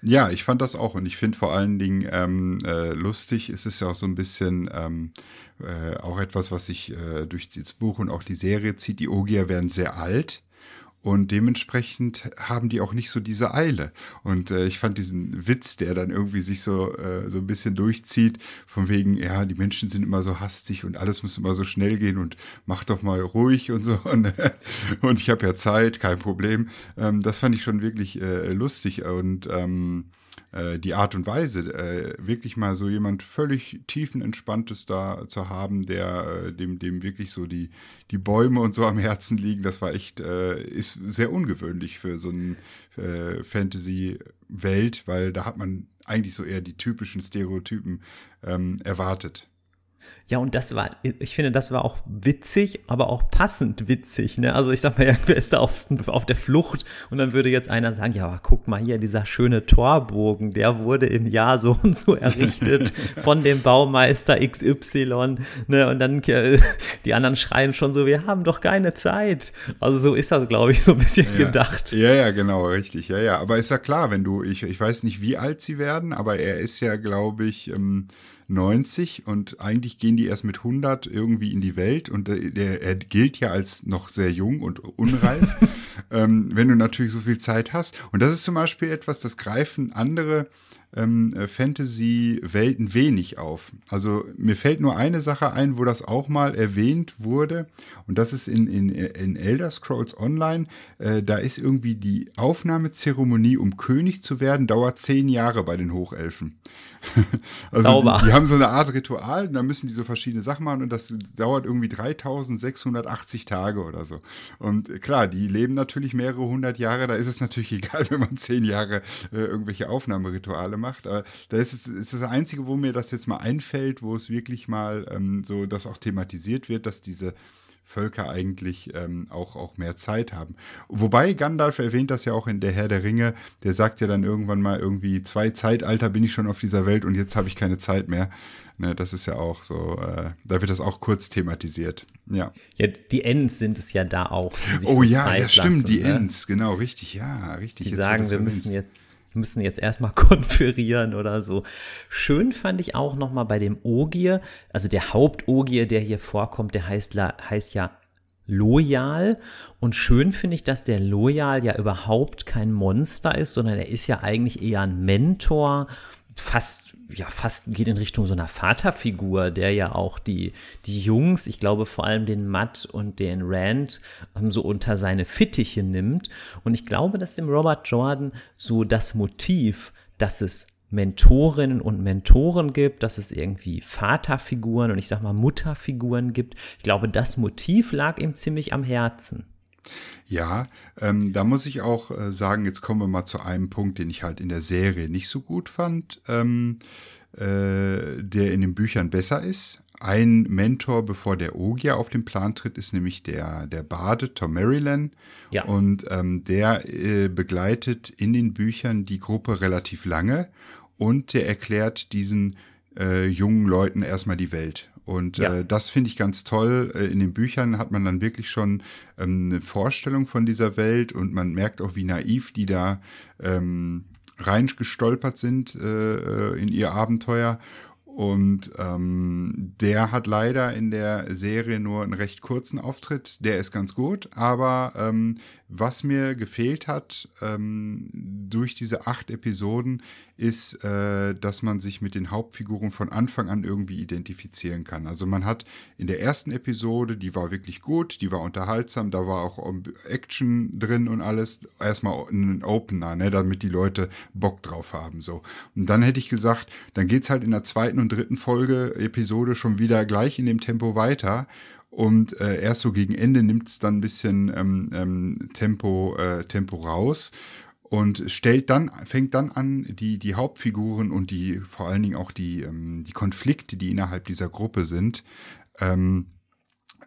B: Ja, ich fand das auch und ich finde vor allen Dingen ähm, äh, lustig, es ist ja auch so ein bisschen ähm, äh, auch etwas, was sich äh, durch das Buch und auch die Serie zieht. Die Ogier werden sehr alt und dementsprechend haben die auch nicht so diese Eile. Und äh, ich fand diesen Witz, der dann irgendwie sich so, äh, so ein bisschen durchzieht, von wegen, ja, die Menschen sind immer so hastig und alles muss immer so schnell gehen und mach doch mal ruhig und so. Und, und ich habe ja Zeit, kein Problem. Ähm, das fand ich schon wirklich äh, lustig. Und ähm, äh, die Art und Weise, äh, wirklich mal so jemand völlig tiefenentspanntes da zu haben, der äh, dem, dem wirklich so die, die Bäume und so am Herzen liegen, das war echt, äh, ist sehr ungewöhnlich für so eine äh, Fantasy-Welt, weil da hat man eigentlich so eher die typischen Stereotypen ähm, erwartet.
A: Ja, und das war, ich finde, das war auch witzig, aber auch passend witzig. Ne? Also ich sag mal, irgendwer ist da auf, auf der Flucht und dann würde jetzt einer sagen, ja, aber guck mal hier, dieser schöne Torbogen, der wurde im Jahr so und so errichtet von dem Baumeister XY. Ne? Und dann äh, die anderen schreien schon so, wir haben doch keine Zeit. Also so ist das, glaube ich, so ein bisschen
B: ja.
A: gedacht.
B: Ja, ja, genau, richtig. Ja, ja. Aber ist ja klar, wenn du, ich, ich weiß nicht, wie alt sie werden, aber er ist ja, glaube ich, ähm, 90 und eigentlich gehen die erst mit 100 irgendwie in die Welt und der, er gilt ja als noch sehr jung und unreif, ähm, wenn du natürlich so viel Zeit hast. Und das ist zum Beispiel etwas, das greifen andere ähm, äh, Fantasy-Welten wenig auf. Also mir fällt nur eine Sache ein, wo das auch mal erwähnt wurde. Und das ist in, in, in Elder Scrolls Online. Äh, da ist irgendwie die Aufnahmezeremonie, um König zu werden, dauert zehn Jahre bei den Hochelfen. also Sauber. Die, die, haben so eine Art Ritual, da müssen die so verschiedene Sachen machen und das dauert irgendwie 3680 Tage oder so. Und klar, die leben natürlich mehrere hundert Jahre, da ist es natürlich egal, wenn man zehn Jahre äh, irgendwelche Aufnahmerituale macht. Aber da ist es ist das Einzige, wo mir das jetzt mal einfällt, wo es wirklich mal ähm, so das auch thematisiert wird, dass diese Völker eigentlich ähm, auch, auch mehr Zeit haben. Wobei Gandalf erwähnt das ja auch in Der Herr der Ringe, der sagt ja dann irgendwann mal irgendwie, zwei Zeitalter bin ich schon auf dieser Welt und jetzt habe ich keine Zeit mehr. Ne, das ist ja auch so, äh, da wird das auch kurz thematisiert. Ja.
A: Ja, die Ends sind es ja da auch.
B: oh ja, ja, stimmt, lassen, die ne? Ends, genau, richtig, ja, richtig.
A: Die sagen, wir müssen jetzt müssen jetzt erstmal konferieren oder so. Schön fand ich auch nochmal bei dem Ogier, also der Hauptogier, der hier vorkommt, der heißt, heißt ja Loyal. Und schön finde ich, dass der Loyal ja überhaupt kein Monster ist, sondern er ist ja eigentlich eher ein Mentor, fast ja fast geht in Richtung so einer Vaterfigur, der ja auch die, die Jungs, ich glaube vor allem den Matt und den Rand, ähm, so unter seine Fittiche nimmt. Und ich glaube, dass dem Robert Jordan so das Motiv, dass es Mentorinnen und Mentoren gibt, dass es irgendwie Vaterfiguren und ich sag mal Mutterfiguren gibt. Ich glaube, das Motiv lag ihm ziemlich am Herzen.
B: Ja, ähm, da muss ich auch äh, sagen, jetzt kommen wir mal zu einem Punkt, den ich halt in der Serie nicht so gut fand, ähm, äh, der in den Büchern besser ist. Ein Mentor, bevor der Ogier auf den Plan tritt, ist nämlich der, der Bade, Tom Maryland. Ja. Und ähm, der äh, begleitet in den Büchern die Gruppe relativ lange und der erklärt diesen äh, jungen Leuten erstmal die Welt. Und ja. äh, das finde ich ganz toll. Äh, in den Büchern hat man dann wirklich schon ähm, eine Vorstellung von dieser Welt und man merkt auch, wie naiv die da ähm, reingestolpert sind äh, in ihr Abenteuer. Und ähm, der hat leider in der Serie nur einen recht kurzen Auftritt. Der ist ganz gut, aber ähm, was mir gefehlt hat ähm, durch diese acht Episoden ist, äh, dass man sich mit den Hauptfiguren von Anfang an irgendwie identifizieren kann. Also man hat in der ersten Episode, die war wirklich gut, die war unterhaltsam, da war auch Action drin und alles. Erstmal ein Opener, ne, damit die Leute Bock drauf haben. So. Und dann hätte ich gesagt, dann geht's halt in der zweiten und dritten Folge, Episode schon wieder gleich in dem Tempo weiter. Und äh, erst so gegen Ende nimmt es dann ein bisschen ähm, ähm, Tempo, äh, Tempo raus und stellt dann, fängt dann an, die, die Hauptfiguren und die vor allen Dingen auch die, ähm, die Konflikte, die innerhalb dieser Gruppe sind, ähm,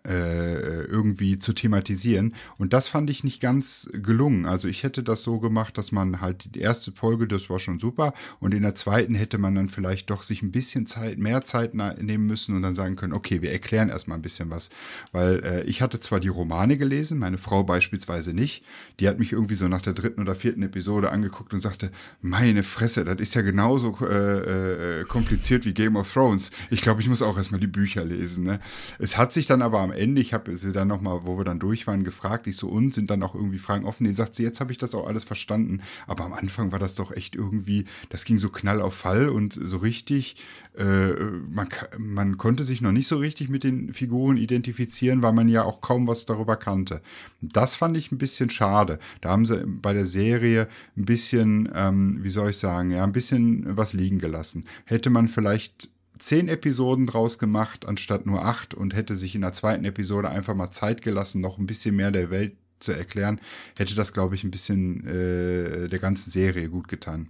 B: äh, irgendwie zu thematisieren. Und das fand ich nicht ganz gelungen. Also ich hätte das so gemacht, dass man halt die erste Folge, das war schon super, und in der zweiten hätte man dann vielleicht doch sich ein bisschen Zeit, mehr Zeit nehmen müssen und dann sagen können, okay, wir erklären erstmal ein bisschen was. Weil äh, ich hatte zwar die Romane gelesen, meine Frau beispielsweise nicht. Die hat mich irgendwie so nach der dritten oder vierten Episode angeguckt und sagte, meine Fresse, das ist ja genauso äh, äh, kompliziert wie Game of Thrones. Ich glaube, ich muss auch erstmal die Bücher lesen. Ne? Es hat sich dann aber am Ende, ich habe sie dann nochmal, wo wir dann durch waren, gefragt, ich so, und sind dann auch irgendwie Fragen offen? Die sagt sie, jetzt habe ich das auch alles verstanden. Aber am Anfang war das doch echt irgendwie, das ging so knall auf Fall und so richtig, äh, man, man konnte sich noch nicht so richtig mit den Figuren identifizieren, weil man ja auch kaum was darüber kannte. Das fand ich ein bisschen schade. Da haben sie bei der Serie ein bisschen, ähm, wie soll ich sagen, ja, ein bisschen was liegen gelassen. Hätte man vielleicht zehn Episoden draus gemacht, anstatt nur acht und hätte sich in der zweiten Episode einfach mal Zeit gelassen, noch ein bisschen mehr der Welt zu erklären, hätte das, glaube ich, ein bisschen äh, der ganzen Serie gut getan.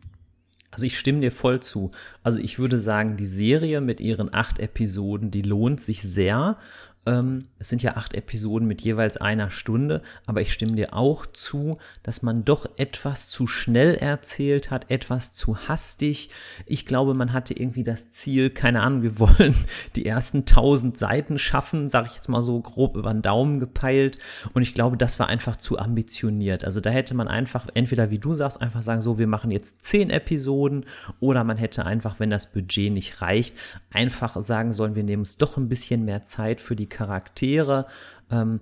A: Also ich stimme dir voll zu. Also ich würde sagen, die Serie mit ihren acht Episoden, die lohnt sich sehr. Ähm, es sind ja acht Episoden mit jeweils einer Stunde, aber ich stimme dir auch zu, dass man doch etwas zu schnell erzählt hat, etwas zu hastig. Ich glaube, man hatte irgendwie das Ziel, keine Ahnung, wir wollen die ersten tausend Seiten schaffen, sage ich jetzt mal so grob über den Daumen gepeilt. Und ich glaube, das war einfach zu ambitioniert. Also da hätte man einfach, entweder wie du sagst, einfach sagen, so, wir machen jetzt zehn Episoden, oder man hätte einfach, wenn das Budget nicht reicht, einfach sagen sollen, wir nehmen uns doch ein bisschen mehr Zeit für die Charaktere, ähm,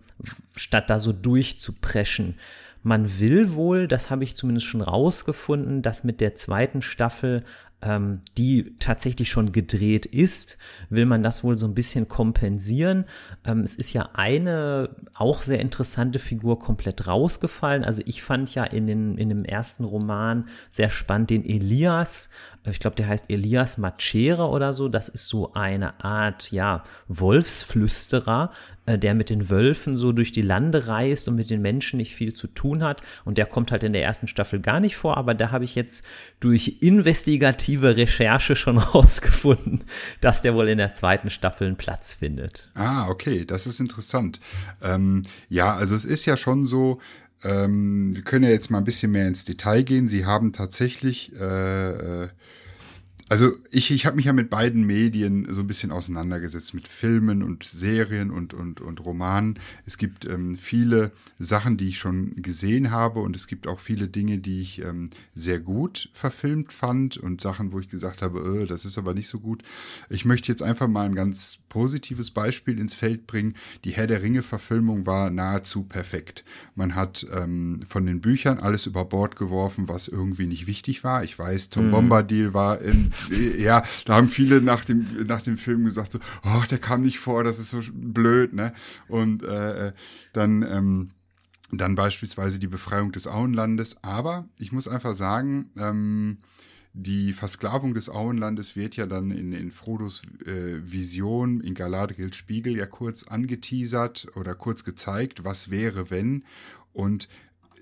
A: statt da so durchzupreschen. Man will wohl, das habe ich zumindest schon rausgefunden, dass mit der zweiten Staffel ähm, die tatsächlich schon gedreht ist, will man das wohl so ein bisschen kompensieren. Ähm, es ist ja eine auch sehr interessante Figur komplett rausgefallen. Also ich fand ja in, den, in dem ersten Roman sehr spannend den Elias, ich glaube, der heißt Elias Macere oder so. Das ist so eine Art, ja, Wolfsflüsterer, äh, der mit den Wölfen so durch die Lande reist und mit den Menschen nicht viel zu tun hat. Und der kommt halt in der ersten Staffel gar nicht vor, aber da habe ich jetzt durch investigative Recherche schon rausgefunden, dass der wohl in der zweiten Staffel einen Platz findet.
B: Ah, okay, das ist interessant. Ähm, ja, also es ist ja schon so, ähm, wir können ja jetzt mal ein bisschen mehr ins Detail gehen. Sie haben tatsächlich äh, äh also ich, ich habe mich ja mit beiden Medien so ein bisschen auseinandergesetzt, mit Filmen und Serien und, und, und Romanen. Es gibt ähm, viele Sachen, die ich schon gesehen habe und es gibt auch viele Dinge, die ich ähm, sehr gut verfilmt fand und Sachen, wo ich gesagt habe, äh, das ist aber nicht so gut. Ich möchte jetzt einfach mal ein ganz positives Beispiel ins Feld bringen. Die Herr der Ringe-Verfilmung war nahezu perfekt. Man hat ähm, von den Büchern alles über Bord geworfen, was irgendwie nicht wichtig war. Ich weiß, Tom mhm. Bombadil war in ja, da haben viele nach dem, nach dem Film gesagt, so, oh, der kam nicht vor, das ist so blöd, ne? Und äh, äh, dann, ähm, dann beispielsweise die Befreiung des Auenlandes. Aber ich muss einfach sagen, ähm, die Versklavung des Auenlandes wird ja dann in, in Frodos äh, Vision in Galadriels Spiegel ja kurz angeteasert oder kurz gezeigt, was wäre, wenn. Und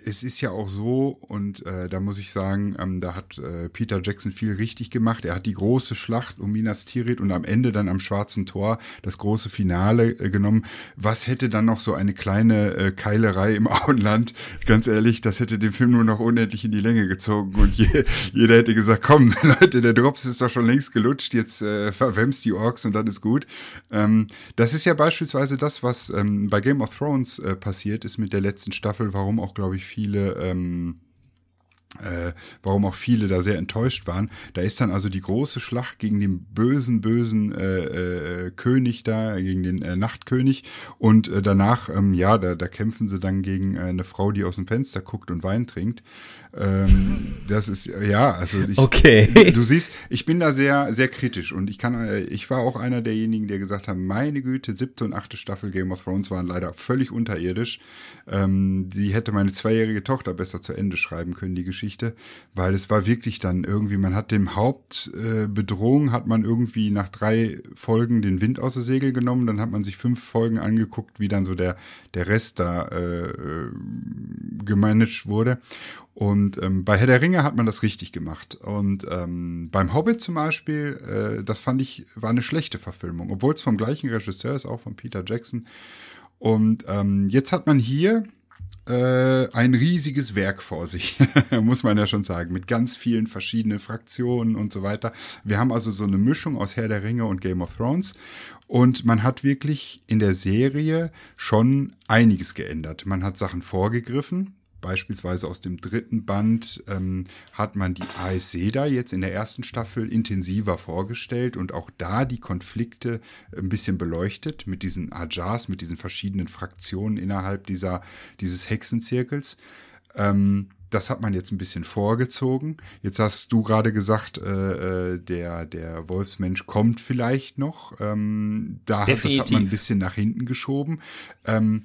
B: es ist ja auch so, und äh, da muss ich sagen, ähm, da hat äh, Peter Jackson viel richtig gemacht. Er hat die große Schlacht um Minas Tirith und am Ende dann am Schwarzen Tor das große Finale äh, genommen. Was hätte dann noch so eine kleine äh, Keilerei im Auenland? Ganz ehrlich, das hätte den Film nur noch unendlich in die Länge gezogen und je, jeder hätte gesagt, komm, Leute, der Drops ist doch schon längst gelutscht, jetzt äh, verwemst die Orks und dann ist gut. Ähm, das ist ja beispielsweise das, was ähm, bei Game of Thrones äh, passiert ist mit der letzten Staffel, warum auch, glaube ich, viele, ähm, äh, warum auch viele da sehr enttäuscht waren. Da ist dann also die große Schlacht gegen den bösen, bösen äh, äh, König da, gegen den äh, Nachtkönig. Und äh, danach, ähm, ja, da, da kämpfen sie dann gegen äh, eine Frau, die aus dem Fenster guckt und Wein trinkt. Ähm, das ist, ja, also ich,
A: okay.
B: du, siehst, ich bin da sehr, sehr kritisch und ich kann, äh, ich war auch einer derjenigen, der gesagt haben, meine Güte, siebte und achte Staffel Game of Thrones waren leider völlig unterirdisch. Ähm, die hätte meine zweijährige Tochter besser zu Ende schreiben können, die Geschichte, weil es war wirklich dann irgendwie, man hat dem Hauptbedrohung, äh, hat man irgendwie nach drei Folgen den Wind aus der Segel genommen, dann hat man sich fünf Folgen angeguckt, wie dann so der, der Rest da äh, äh gemanagt wurde. Und ähm, bei Herr der Ringe hat man das richtig gemacht. Und ähm, beim Hobbit zum Beispiel, äh, das fand ich, war eine schlechte Verfilmung, obwohl es vom gleichen Regisseur ist, auch von Peter Jackson. Und ähm, jetzt hat man hier äh, ein riesiges Werk vor sich, muss man ja schon sagen, mit ganz vielen verschiedenen Fraktionen und so weiter. Wir haben also so eine Mischung aus Herr der Ringe und Game of Thrones. Und man hat wirklich in der Serie schon einiges geändert. Man hat Sachen vorgegriffen, Beispielsweise aus dem dritten Band ähm, hat man die Aes Sedai jetzt in der ersten Staffel intensiver vorgestellt und auch da die Konflikte ein bisschen beleuchtet mit diesen Ajars, mit diesen verschiedenen Fraktionen innerhalb dieser, dieses Hexenzirkels. Ähm, das hat man jetzt ein bisschen vorgezogen. Jetzt hast du gerade gesagt, äh, äh der, der Wolfsmensch kommt vielleicht noch. Ähm, da hat, das hat man ein bisschen nach hinten geschoben. Ähm,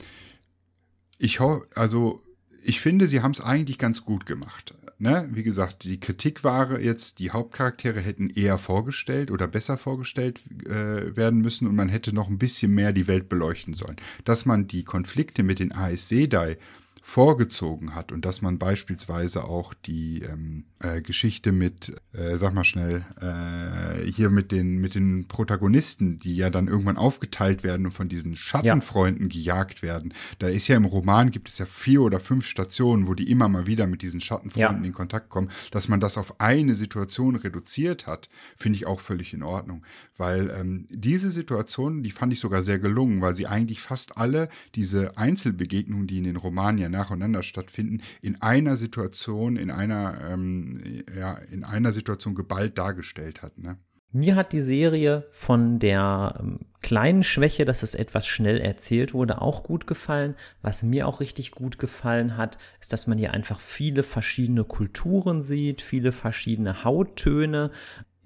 B: ich hoffe, also ich finde, sie haben es eigentlich ganz gut gemacht. Ne? Wie gesagt, die Kritik war jetzt, die Hauptcharaktere hätten eher vorgestellt oder besser vorgestellt äh, werden müssen und man hätte noch ein bisschen mehr die Welt beleuchten sollen. Dass man die Konflikte mit den Aes Sedai vorgezogen hat und dass man beispielsweise auch die ähm, äh, Geschichte mit, äh, sag mal schnell, äh, hier mit den, mit den Protagonisten, die ja dann irgendwann aufgeteilt werden und von diesen Schattenfreunden ja. gejagt werden. Da ist ja im Roman gibt es ja vier oder fünf Stationen, wo die immer mal wieder mit diesen Schattenfreunden ja. in Kontakt kommen. Dass man das auf eine Situation reduziert hat, finde ich auch völlig in Ordnung. Weil ähm, diese Situation, die fand ich sogar sehr gelungen, weil sie eigentlich fast alle diese Einzelbegegnungen, die in den Romanen ja nacheinander stattfinden, in einer Situation, in einer, ähm, ja, in einer Situation geballt dargestellt hat. Ne?
A: Mir hat die Serie von der ähm, kleinen Schwäche, dass es etwas schnell erzählt wurde, auch gut gefallen. Was mir auch richtig gut gefallen hat, ist, dass man hier einfach viele verschiedene Kulturen sieht, viele verschiedene Hauttöne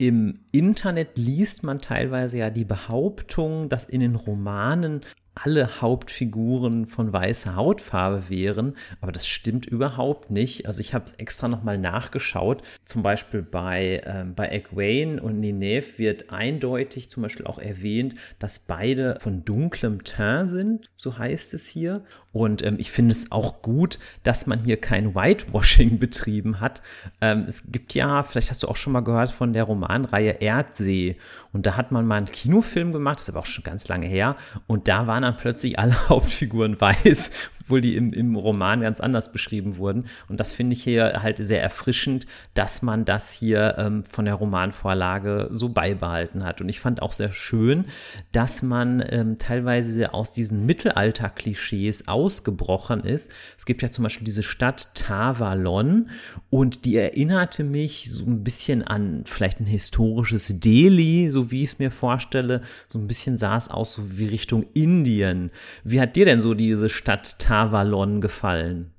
A: im Internet liest man teilweise ja die Behauptung, dass in den Romanen alle Hauptfiguren von weißer Hautfarbe wären, aber das stimmt überhaupt nicht. Also ich habe extra nochmal nachgeschaut, zum Beispiel bei, äh, bei Egwene und Nineveh wird eindeutig zum Beispiel auch erwähnt, dass beide von dunklem Teint sind, so heißt es hier. Und ähm, ich finde es auch gut, dass man hier kein Whitewashing betrieben hat. Ähm, es gibt ja, vielleicht hast du auch schon mal gehört von der Romanreihe Erdsee. Und da hat man mal einen Kinofilm gemacht, das ist aber auch schon ganz lange her. Und da waren dann plötzlich alle Hauptfiguren weiß, obwohl die im, im Roman ganz anders beschrieben wurden. Und das finde ich hier halt sehr erfrischend, dass man das hier ähm, von der Romanvorlage so beibehalten hat. Und ich fand auch sehr schön, dass man ähm, teilweise aus diesen Mittelalter-Klischees ausgebrochen ist. Es gibt ja zum Beispiel diese Stadt Tavalon und die erinnerte mich so ein bisschen an vielleicht ein historisches Delhi, so wie ich es mir vorstelle. So ein bisschen sah es aus so wie Richtung Indien. Wie hat dir denn so diese Stadt Tavalon Avalon gefallen?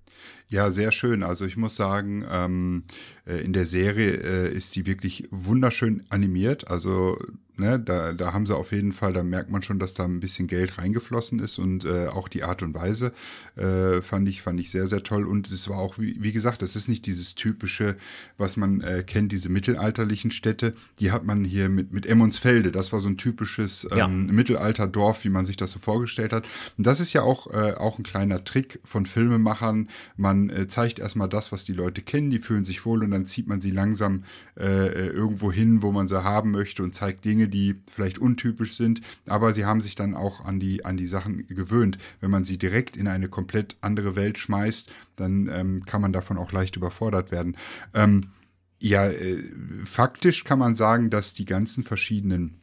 B: Ja, sehr schön. Also ich muss sagen, ähm, äh, in der Serie äh, ist die wirklich wunderschön animiert. Also ne, da, da haben sie auf jeden Fall, da merkt man schon, dass da ein bisschen Geld reingeflossen ist und äh, auch die Art und Weise äh, fand ich fand ich sehr sehr toll und es war auch wie, wie gesagt, das ist nicht dieses typische, was man äh, kennt, diese mittelalterlichen Städte. Die hat man hier mit mit Emmonsfelde. Das war so ein typisches ähm, ja. Mittelalterdorf, wie man sich das so vorgestellt hat. Und das ist ja auch äh, auch ein kleiner Trick von Filmemachern. Man äh, zeigt erstmal das, was die Leute kennen, die fühlen sich wohl und dann zieht man sie langsam äh, irgendwo hin, wo man sie haben möchte und zeigt Dinge, die vielleicht untypisch sind, aber sie haben sich dann auch an die, an die Sachen gewöhnt. Wenn man sie direkt in eine komplett andere Welt schmeißt, dann ähm, kann man davon auch leicht überfordert werden. Ähm, ja, äh, faktisch kann man sagen, dass die ganzen verschiedenen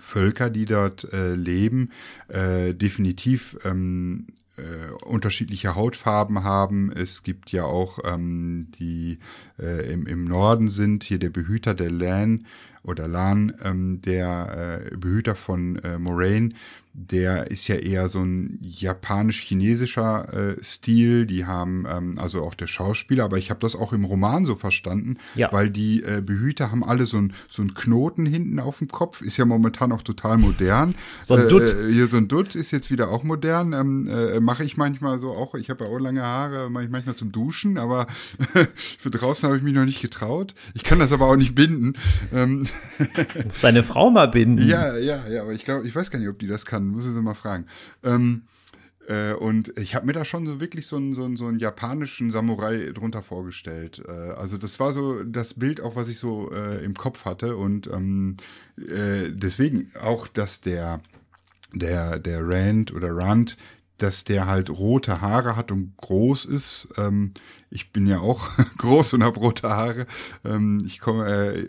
B: Völker, die dort äh, leben, äh, definitiv ähm, äh, unterschiedliche Hautfarben haben. Es gibt ja auch ähm, die äh, im, im Norden sind hier der Behüter der Lan oder Lan, ähm, der äh, Behüter von äh, Moraine, der ist ja eher so ein japanisch-chinesischer äh, Stil. Die haben ähm, also auch der Schauspieler, aber ich habe das auch im Roman so verstanden, ja. weil die äh, Behüter haben alle so ein so ein Knoten hinten auf dem Kopf. Ist ja momentan auch total modern.
A: so ein Dutt.
B: Äh, hier so ein Dutt ist jetzt wieder auch modern. Ähm, äh, mache ich manchmal so auch. Ich habe ja auch lange Haare, mache ich manchmal zum Duschen, aber für draußen habe ich mich noch nicht getraut. Ich kann das aber auch nicht binden. Ähm,
A: du musst deine Frau mal binden.
B: Ja, ja, ja, aber ich glaube, ich weiß gar nicht, ob die das kann. Muss ich sie mal fragen. Ähm, äh, und ich habe mir da schon so wirklich so einen, so, einen, so einen japanischen Samurai drunter vorgestellt. Äh, also das war so das Bild auch, was ich so äh, im Kopf hatte. Und ähm, äh, deswegen auch, dass der, der, der Rand oder Rand dass der halt rote Haare hat und groß ist. Ähm, ich bin ja auch groß und habe rote Haare. Ähm, ich komme, äh,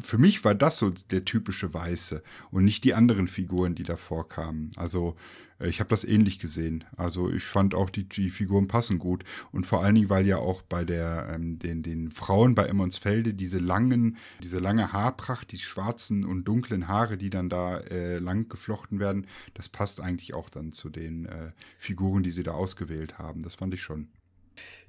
B: für mich war das so der typische Weiße und nicht die anderen Figuren, die davor kamen. Also ich habe das ähnlich gesehen. Also ich fand auch die, die Figuren passen gut und vor allen Dingen, weil ja auch bei der ähm, den den Frauen bei Emmonsfelde diese langen diese lange Haarpracht, die schwarzen und dunklen Haare, die dann da äh, lang geflochten werden, das passt eigentlich auch dann zu den äh, Figuren, die sie da ausgewählt haben. Das fand ich schon.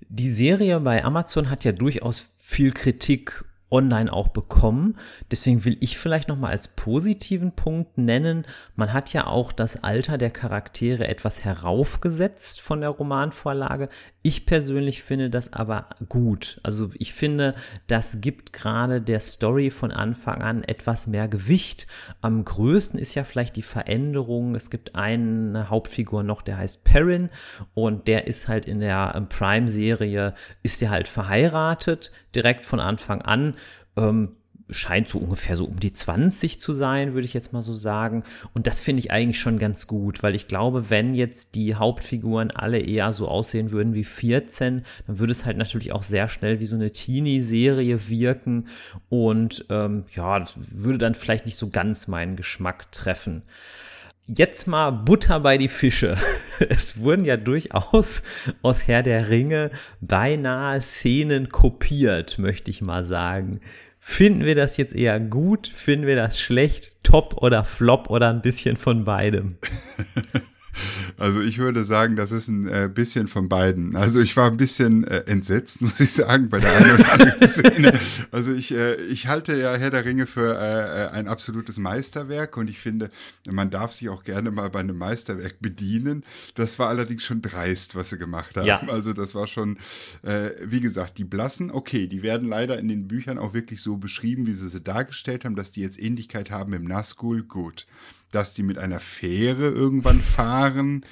A: Die Serie bei Amazon hat ja durchaus viel Kritik online auch bekommen. Deswegen will ich vielleicht noch mal als positiven Punkt nennen, man hat ja auch das Alter der Charaktere etwas heraufgesetzt von der Romanvorlage. Ich persönlich finde das aber gut. Also ich finde, das gibt gerade der Story von Anfang an etwas mehr Gewicht. Am größten ist ja vielleicht die Veränderung. Es gibt eine Hauptfigur noch, der heißt Perrin und der ist halt in der ähm, Prime-Serie, ist der halt verheiratet, direkt von Anfang an. Ähm, scheint so ungefähr so um die 20 zu sein, würde ich jetzt mal so sagen. Und das finde ich eigentlich schon ganz gut, weil ich glaube, wenn jetzt die Hauptfiguren alle eher so aussehen würden wie 14, dann würde es halt natürlich auch sehr schnell wie so eine Teenie-Serie wirken. Und ähm, ja, das würde dann vielleicht nicht so ganz meinen Geschmack treffen. Jetzt mal Butter bei die Fische. Es wurden ja durchaus aus Herr der Ringe beinahe Szenen kopiert, möchte ich mal sagen. Finden wir das jetzt eher gut? Finden wir das schlecht? Top oder Flop oder ein bisschen von beidem?
B: Also ich würde sagen, das ist ein äh, bisschen von beiden. Also ich war ein bisschen äh, entsetzt, muss ich sagen, bei der einen oder anderen Szene. Also ich, äh, ich halte ja Herr der Ringe für äh, ein absolutes Meisterwerk und ich finde, man darf sich auch gerne mal bei einem Meisterwerk bedienen. Das war allerdings schon dreist, was sie gemacht haben. Ja. Also das war schon, wie gesagt, die Blassen, okay, die werden leider in den Büchern auch wirklich so beschrieben, wie sie sie dargestellt haben, dass die jetzt Ähnlichkeit haben im Nazgul, gut dass die mit einer Fähre irgendwann fahren.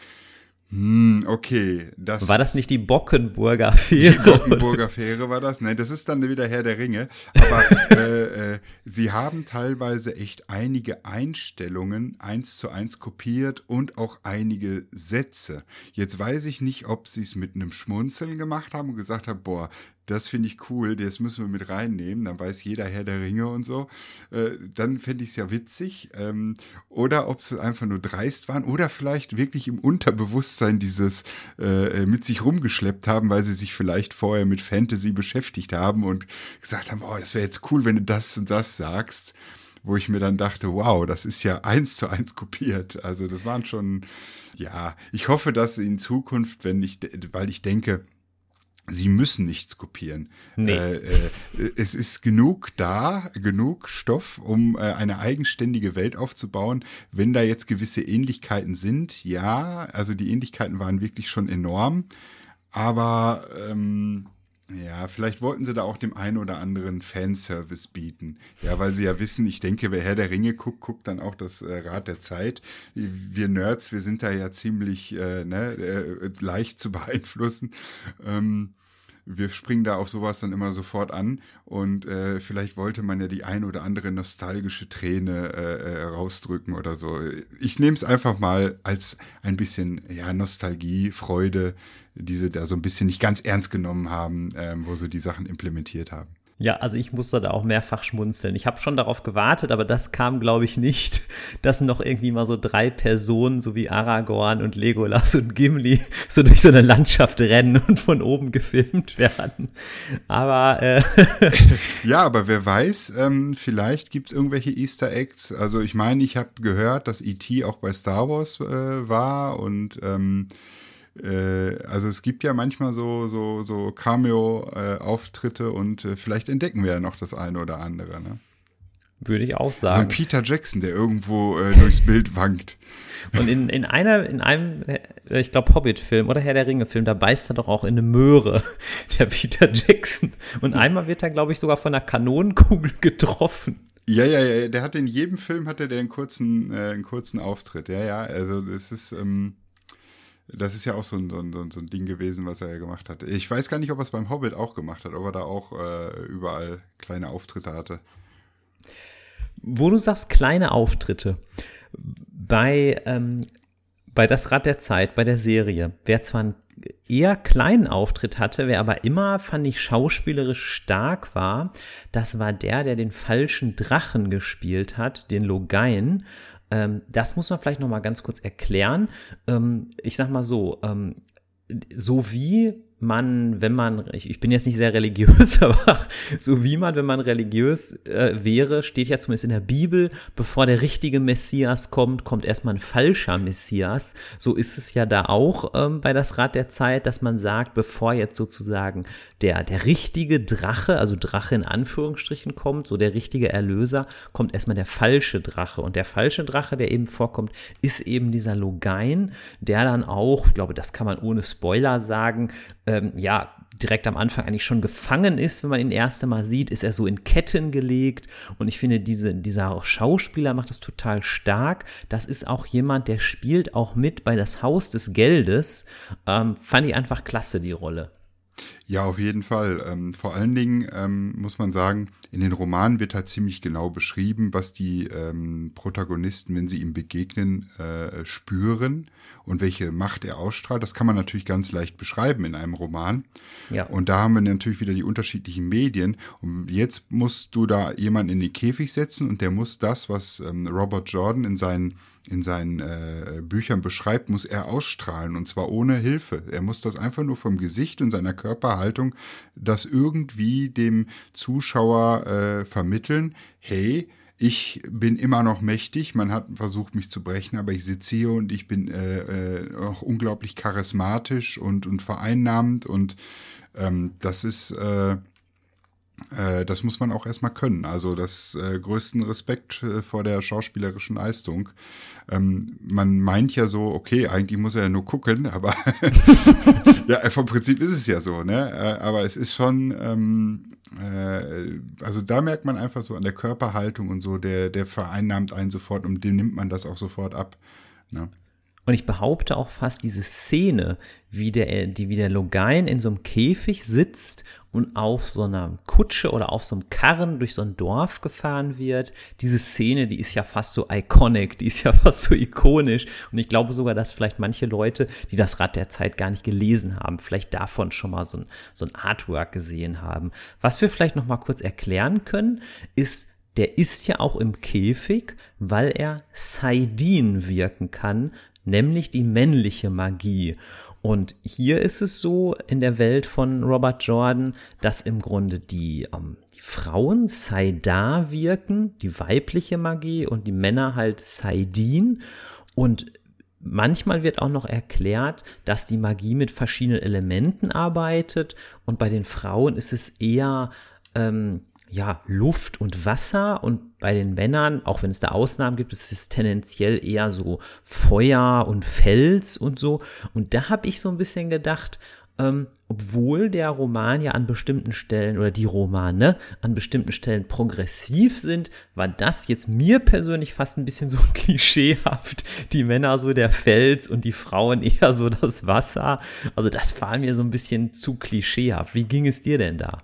B: Hm, okay.
A: Das war das nicht die Bockenburger Fähre?
B: Die Bockenburger Fähre war das? Nein, das ist dann wieder Herr der Ringe. Aber äh, äh, sie haben teilweise echt einige Einstellungen eins zu eins kopiert und auch einige Sätze. Jetzt weiß ich nicht, ob sie es mit einem Schmunzeln gemacht haben und gesagt haben, boah, das finde ich cool, das müssen wir mit reinnehmen, dann weiß jeder Herr der Ringe und so. Äh, dann fände ich es ja witzig. Ähm, oder ob sie einfach nur dreist waren oder vielleicht wirklich im Unterbewusstsein dieses äh, mit sich rumgeschleppt haben, weil sie sich vielleicht vorher mit Fantasy beschäftigt haben und gesagt haben, oh, das wäre jetzt cool, wenn du das und das sagst. Wo ich mir dann dachte, wow, das ist ja eins zu eins kopiert. Also das waren schon, ja, ich hoffe, dass in Zukunft, wenn ich, weil ich denke, Sie müssen nichts kopieren. Nee. Äh, äh, es ist genug da, genug Stoff, um äh, eine eigenständige Welt aufzubauen. Wenn da jetzt gewisse Ähnlichkeiten sind, ja, also die Ähnlichkeiten waren wirklich schon enorm. Aber ähm, ja, vielleicht wollten sie da auch dem einen oder anderen Fanservice bieten. Ja, weil sie ja wissen, ich denke, wer Herr der Ringe guckt, guckt dann auch das äh, Rad der Zeit. Wir Nerds, wir sind da ja ziemlich äh, ne, äh, leicht zu beeinflussen. Ähm, wir springen da auf sowas dann immer sofort an und äh, vielleicht wollte man ja die ein oder andere nostalgische Träne äh, äh rausdrücken oder so. Ich nehme es einfach mal als ein bisschen ja Nostalgie, Freude, die sie da so ein bisschen nicht ganz ernst genommen haben, ähm, wo sie die Sachen implementiert haben.
A: Ja, also ich musste da auch mehrfach schmunzeln. Ich habe schon darauf gewartet, aber das kam, glaube ich, nicht, dass noch irgendwie mal so drei Personen, so wie Aragorn und Legolas und Gimli, so durch so eine Landschaft rennen und von oben gefilmt werden. Aber äh
B: ja, aber wer weiß, ähm, vielleicht gibt's irgendwelche Easter Eggs. Also ich meine, ich habe gehört, dass E.T. auch bei Star Wars äh, war und ähm, äh, also es gibt ja manchmal so, so, so Cameo-Auftritte und äh, vielleicht entdecken wir ja noch das eine oder andere. Ne?
A: Würde ich auch sagen.
B: Also Peter Jackson, der irgendwo äh, durchs Bild wankt.
A: Und in, in einer, in einem, äh, ich glaube, Hobbit-Film oder Herr der Ringe-Film, da beißt er doch auch in eine Möhre, der Peter Jackson. Und einmal wird er, glaube ich, sogar von einer Kanonenkugel getroffen.
B: Ja, ja, ja, der hat in jedem Film hat er einen kurzen, äh, einen kurzen Auftritt. Ja, ja, also das ist, ähm, das ist ja auch so ein, so, ein, so ein Ding gewesen, was er ja gemacht hat. Ich weiß gar nicht, ob er es beim Hobbit auch gemacht hat, ob er da auch äh, überall kleine Auftritte hatte.
A: Wo du sagst, kleine Auftritte. Bei, ähm, bei Das Rad der Zeit, bei der Serie, wer zwar einen eher kleinen Auftritt hatte, wer aber immer, fand ich, schauspielerisch stark war, das war der, der den falschen Drachen gespielt hat, den Logain. Ähm, das muss man vielleicht noch mal ganz kurz erklären. Ähm, ich sag mal so, ähm, so wie man, wenn man, ich, ich bin jetzt nicht sehr religiös, aber so wie man, wenn man religiös äh, wäre, steht ja zumindest in der Bibel, bevor der richtige Messias kommt, kommt erstmal ein falscher Messias. So ist es ja da auch ähm, bei das Rad der Zeit, dass man sagt, bevor jetzt sozusagen der, der richtige Drache, also Drache in Anführungsstrichen kommt, so der richtige Erlöser, kommt erstmal der falsche Drache. Und der falsche Drache, der eben vorkommt, ist eben dieser Logain, der dann auch, ich glaube, das kann man ohne Spoiler sagen, ähm, ja, direkt am Anfang eigentlich schon gefangen ist, wenn man ihn erste Mal sieht, ist er so in Ketten gelegt. Und ich finde, diese, dieser Schauspieler macht das total stark. Das ist auch jemand, der spielt auch mit bei das Haus des Geldes. Ähm, fand ich einfach klasse, die Rolle.
B: Ja, auf jeden Fall. Ähm, vor allen Dingen ähm, muss man sagen, in den Romanen wird halt ziemlich genau beschrieben, was die ähm, Protagonisten, wenn sie ihm begegnen, äh, spüren und welche Macht er ausstrahlt. Das kann man natürlich ganz leicht beschreiben in einem Roman. Ja. Und da haben wir natürlich wieder die unterschiedlichen Medien. Und jetzt musst du da jemanden in den Käfig setzen und der muss das, was ähm, Robert Jordan in seinen in seinen äh, Büchern beschreibt, muss er ausstrahlen und zwar ohne Hilfe. Er muss das einfach nur vom Gesicht und seiner Körperhaltung das irgendwie dem Zuschauer äh, vermitteln. Hey, ich bin immer noch mächtig, man hat versucht, mich zu brechen, aber ich sitze hier und ich bin äh, äh, auch unglaublich charismatisch und, und vereinnahmend und ähm, das ist, äh, äh, das muss man auch erstmal können. Also das äh, größten Respekt äh, vor der schauspielerischen Leistung. Ähm, man meint ja so, okay, eigentlich muss er ja nur gucken, aber ja, vom Prinzip ist es ja so, ne? Aber es ist schon, ähm, äh, also da merkt man einfach so an der Körperhaltung und so, der, der vereinnahmt einen sofort und dem nimmt man das auch sofort ab. Ne?
A: Und ich behaupte auch fast diese Szene, wie der, die, wie der Logain in so einem Käfig sitzt und auf so einer Kutsche oder auf so einem Karren durch so ein Dorf gefahren wird. Diese Szene, die ist ja fast so iconic, die ist ja fast so ikonisch. Und ich glaube sogar, dass vielleicht manche Leute, die das Rad der Zeit gar nicht gelesen haben, vielleicht davon schon mal so ein, so ein Artwork gesehen haben. Was wir vielleicht noch mal kurz erklären können, ist, der ist ja auch im Käfig, weil er Saidin wirken kann, nämlich die männliche Magie. Und hier ist es so in der Welt von Robert Jordan, dass im Grunde die, ähm, die Frauen Saida wirken, die weibliche Magie, und die Männer halt Saidin. Und manchmal wird auch noch erklärt, dass die Magie mit verschiedenen Elementen arbeitet. Und bei den Frauen ist es eher ähm, ja, Luft und Wasser und bei den Männern, auch wenn es da Ausnahmen gibt, ist es tendenziell eher so Feuer und Fels und so. Und da habe ich so ein bisschen gedacht, ähm, obwohl der Roman ja an bestimmten Stellen oder die Romane an bestimmten Stellen progressiv sind, war das jetzt mir persönlich fast ein bisschen so klischeehaft. Die Männer so der Fels und die Frauen eher so das Wasser. Also das war mir so ein bisschen zu klischeehaft. Wie ging es dir denn da?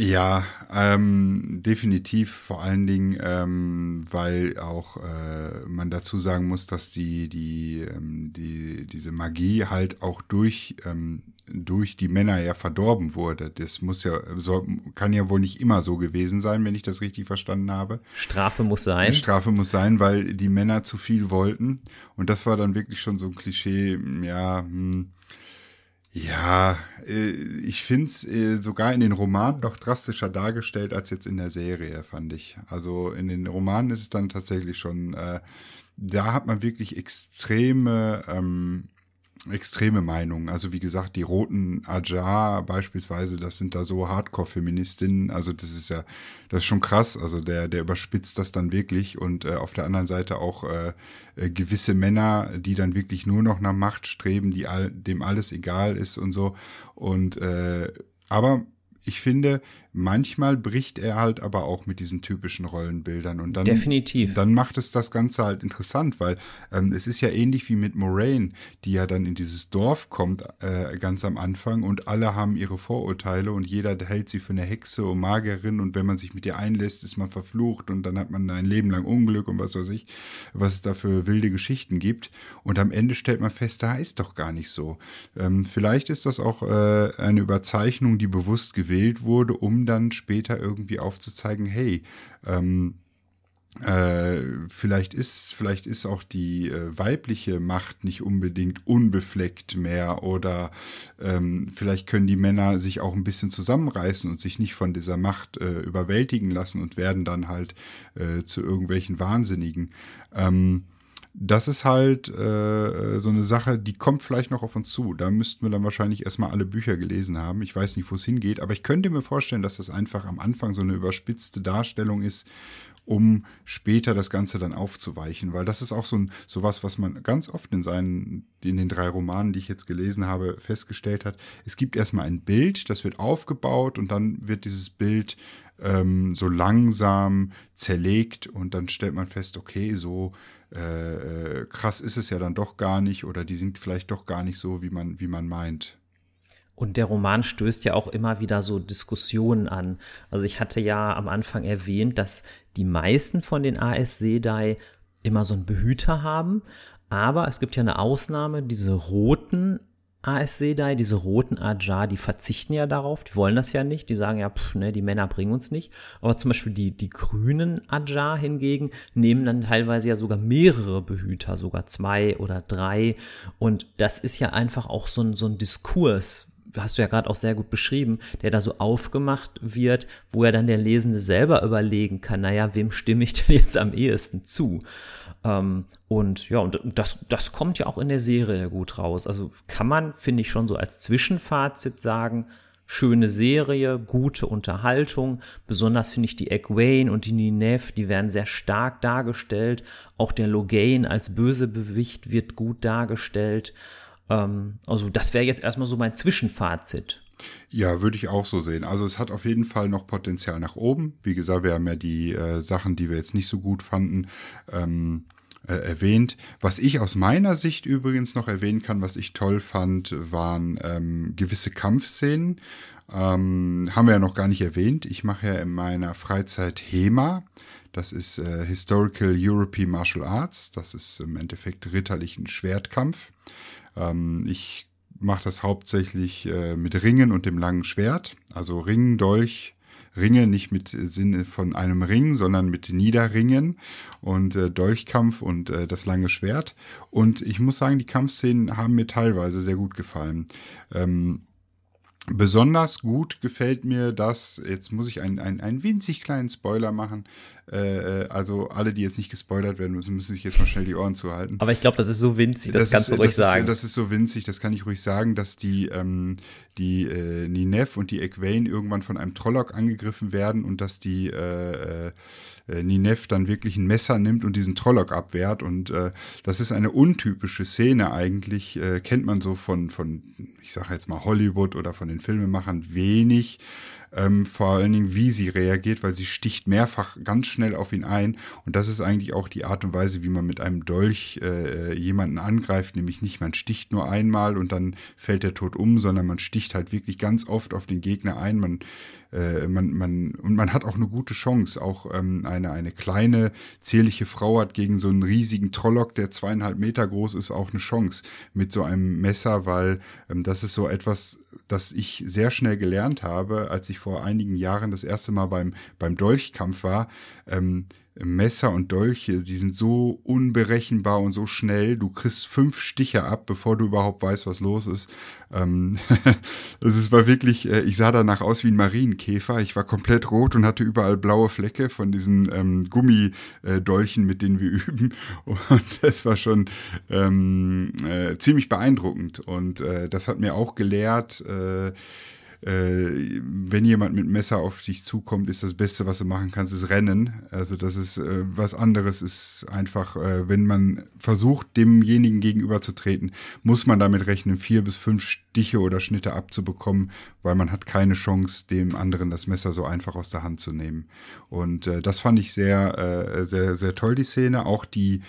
B: Ja, ähm, definitiv. Vor allen Dingen, ähm, weil auch äh, man dazu sagen muss, dass die die ähm, die diese Magie halt auch durch ähm, durch die Männer ja verdorben wurde. Das muss ja so, kann ja wohl nicht immer so gewesen sein, wenn ich das richtig verstanden habe.
A: Strafe muss sein.
B: Strafe muss sein, weil die Männer zu viel wollten und das war dann wirklich schon so ein Klischee. Ja. Hm, ja, äh, ich finde es äh, sogar in den Romanen doch drastischer dargestellt als jetzt in der Serie, fand ich. Also in den Romanen ist es dann tatsächlich schon, äh, da hat man wirklich extreme ähm, extreme Meinungen. Also wie gesagt, die roten Ajar beispielsweise, das sind da so Hardcore-Feministinnen. Also das ist ja, das ist schon krass. Also der, der überspitzt das dann wirklich. Und äh, auf der anderen Seite auch äh, äh, gewisse Männer, die dann wirklich nur noch nach Macht streben, die all, dem alles egal ist und so. Und äh, aber ich finde, manchmal bricht er halt aber auch mit diesen typischen Rollenbildern und dann
A: definitiv
B: dann macht es das Ganze halt interessant, weil ähm, es ist ja ähnlich wie mit Moraine, die ja dann in dieses Dorf kommt äh, ganz am Anfang und alle haben ihre Vorurteile und jeder hält sie für eine Hexe und Magerin und wenn man sich mit ihr einlässt, ist man verflucht und dann hat man ein Leben lang Unglück und was weiß ich, was es da für wilde Geschichten gibt und am Ende stellt man fest, da ist doch gar nicht so. Ähm, vielleicht ist das auch äh, eine Überzeichnung, die bewusst gewählt wurde, um dann später irgendwie aufzuzeigen, hey, ähm, äh, vielleicht ist, vielleicht ist auch die äh, weibliche Macht nicht unbedingt unbefleckt mehr oder ähm, vielleicht können die Männer sich auch ein bisschen zusammenreißen und sich nicht von dieser Macht äh, überwältigen lassen und werden dann halt äh, zu irgendwelchen Wahnsinnigen. Ähm, das ist halt äh, so eine Sache, die kommt vielleicht noch auf uns zu. Da müssten wir dann wahrscheinlich erstmal alle Bücher gelesen haben. Ich weiß nicht, wo es hingeht, aber ich könnte mir vorstellen, dass das einfach am Anfang so eine überspitzte Darstellung ist, um später das Ganze dann aufzuweichen, weil das ist auch so ein sowas, was man ganz oft in seinen in den drei Romanen, die ich jetzt gelesen habe, festgestellt hat. Es gibt erstmal ein Bild, das wird aufgebaut und dann wird dieses Bild ähm, so langsam zerlegt und dann stellt man fest, okay, so äh, äh, krass ist es ja dann doch gar nicht oder die sind vielleicht doch gar nicht so, wie man, wie man meint.
A: Und der Roman stößt ja auch immer wieder so Diskussionen an. Also ich hatte ja am Anfang erwähnt, dass die meisten von den AS Sedai immer so einen Behüter haben. Aber es gibt ja eine Ausnahme, diese roten AS Sedai, diese roten Ajar, die verzichten ja darauf, die wollen das ja nicht, die sagen ja, pff, ne, die Männer bringen uns nicht. Aber zum Beispiel die, die grünen Ajar hingegen nehmen dann teilweise ja sogar mehrere Behüter, sogar zwei oder drei. Und das ist ja einfach auch so ein, so ein Diskurs, hast du ja gerade auch sehr gut beschrieben, der da so aufgemacht wird, wo er dann der Lesende selber überlegen kann, naja, wem stimme ich denn jetzt am ehesten zu? Ähm, und ja, und das, das kommt ja auch in der Serie gut raus. Also kann man, finde ich, schon so als Zwischenfazit sagen, schöne Serie, gute Unterhaltung. Besonders finde ich die Egwene und die Nineveh, die werden sehr stark dargestellt. Auch der Logain als Bösebewicht wird gut dargestellt. Ähm, also das wäre jetzt erstmal so mein Zwischenfazit.
B: Ja, würde ich auch so sehen. Also es hat auf jeden Fall noch Potenzial nach oben. Wie gesagt, wir haben ja die äh, Sachen, die wir jetzt nicht so gut fanden, ähm, äh, erwähnt. Was ich aus meiner Sicht übrigens noch erwähnen kann, was ich toll fand, waren ähm, gewisse Kampfszenen. Ähm, haben wir ja noch gar nicht erwähnt. Ich mache ja in meiner Freizeit HEMA. Das ist äh, Historical European Martial Arts. Das ist im Endeffekt ritterlichen Schwertkampf. Ähm, ich mache das hauptsächlich äh, mit Ringen und dem langen Schwert. Also Ringen, Dolch, Ringe, nicht mit Sinne von einem Ring, sondern mit Niederringen und äh, Dolchkampf und äh, das lange Schwert. Und ich muss sagen, die Kampfszenen haben mir teilweise sehr gut gefallen. Ähm, Besonders gut gefällt mir das, jetzt muss ich einen, einen, einen winzig kleinen Spoiler machen. Äh, äh, also alle, die jetzt nicht gespoilert werden müssen, müssen sich jetzt mal schnell die Ohren zuhalten.
A: Aber ich glaube, das ist so winzig, das, das kannst ist, du ruhig
B: das
A: sagen.
B: Ist, das ist so winzig, das kann ich ruhig sagen, dass die, ähm, die äh, Ninef und die Egwene irgendwann von einem Trollock angegriffen werden und dass die äh, äh, Ninef dann wirklich ein Messer nimmt und diesen Trollock abwehrt. Und äh, das ist eine untypische Szene eigentlich, äh, kennt man so von, von ich sage jetzt mal Hollywood oder von den Filmemachern wenig ähm, vor allen Dingen, wie sie reagiert, weil sie sticht mehrfach ganz schnell auf ihn ein. Und das ist eigentlich auch die Art und Weise, wie man mit einem Dolch äh, jemanden angreift, nämlich nicht, man sticht nur einmal und dann fällt der tot um, sondern man sticht halt wirklich ganz oft auf den Gegner ein. Man äh, man, man, und man hat auch eine gute Chance. Auch ähm, eine, eine kleine, zierliche Frau hat gegen so einen riesigen Trollock, der zweieinhalb Meter groß ist, auch eine Chance mit so einem Messer, weil ähm, das ist so etwas, das ich sehr schnell gelernt habe, als ich vor einigen Jahren das erste Mal beim, beim Dolchkampf war. Ähm, Messer und Dolche, die sind so unberechenbar und so schnell. Du kriegst fünf Stiche ab, bevor du überhaupt weißt, was los ist. Ähm, das war wirklich, äh, ich sah danach aus wie ein Marienkäfer. Ich war komplett rot und hatte überall blaue Flecke von diesen ähm, Gummidolchen, mit denen wir üben. Und das war schon ähm, äh, ziemlich beeindruckend. Und äh, das hat mir auch gelehrt, äh, äh, wenn jemand mit Messer auf dich zukommt, ist das Beste, was du machen kannst, ist rennen. Also das ist äh, was anderes ist einfach, äh, wenn man versucht, demjenigen gegenüberzutreten, muss man damit rechnen, vier bis fünf Stiche oder Schnitte abzubekommen, weil man hat keine Chance, dem anderen das Messer so einfach aus der Hand zu nehmen. Und äh, das fand ich sehr, äh, sehr, sehr toll, die Szene. Auch die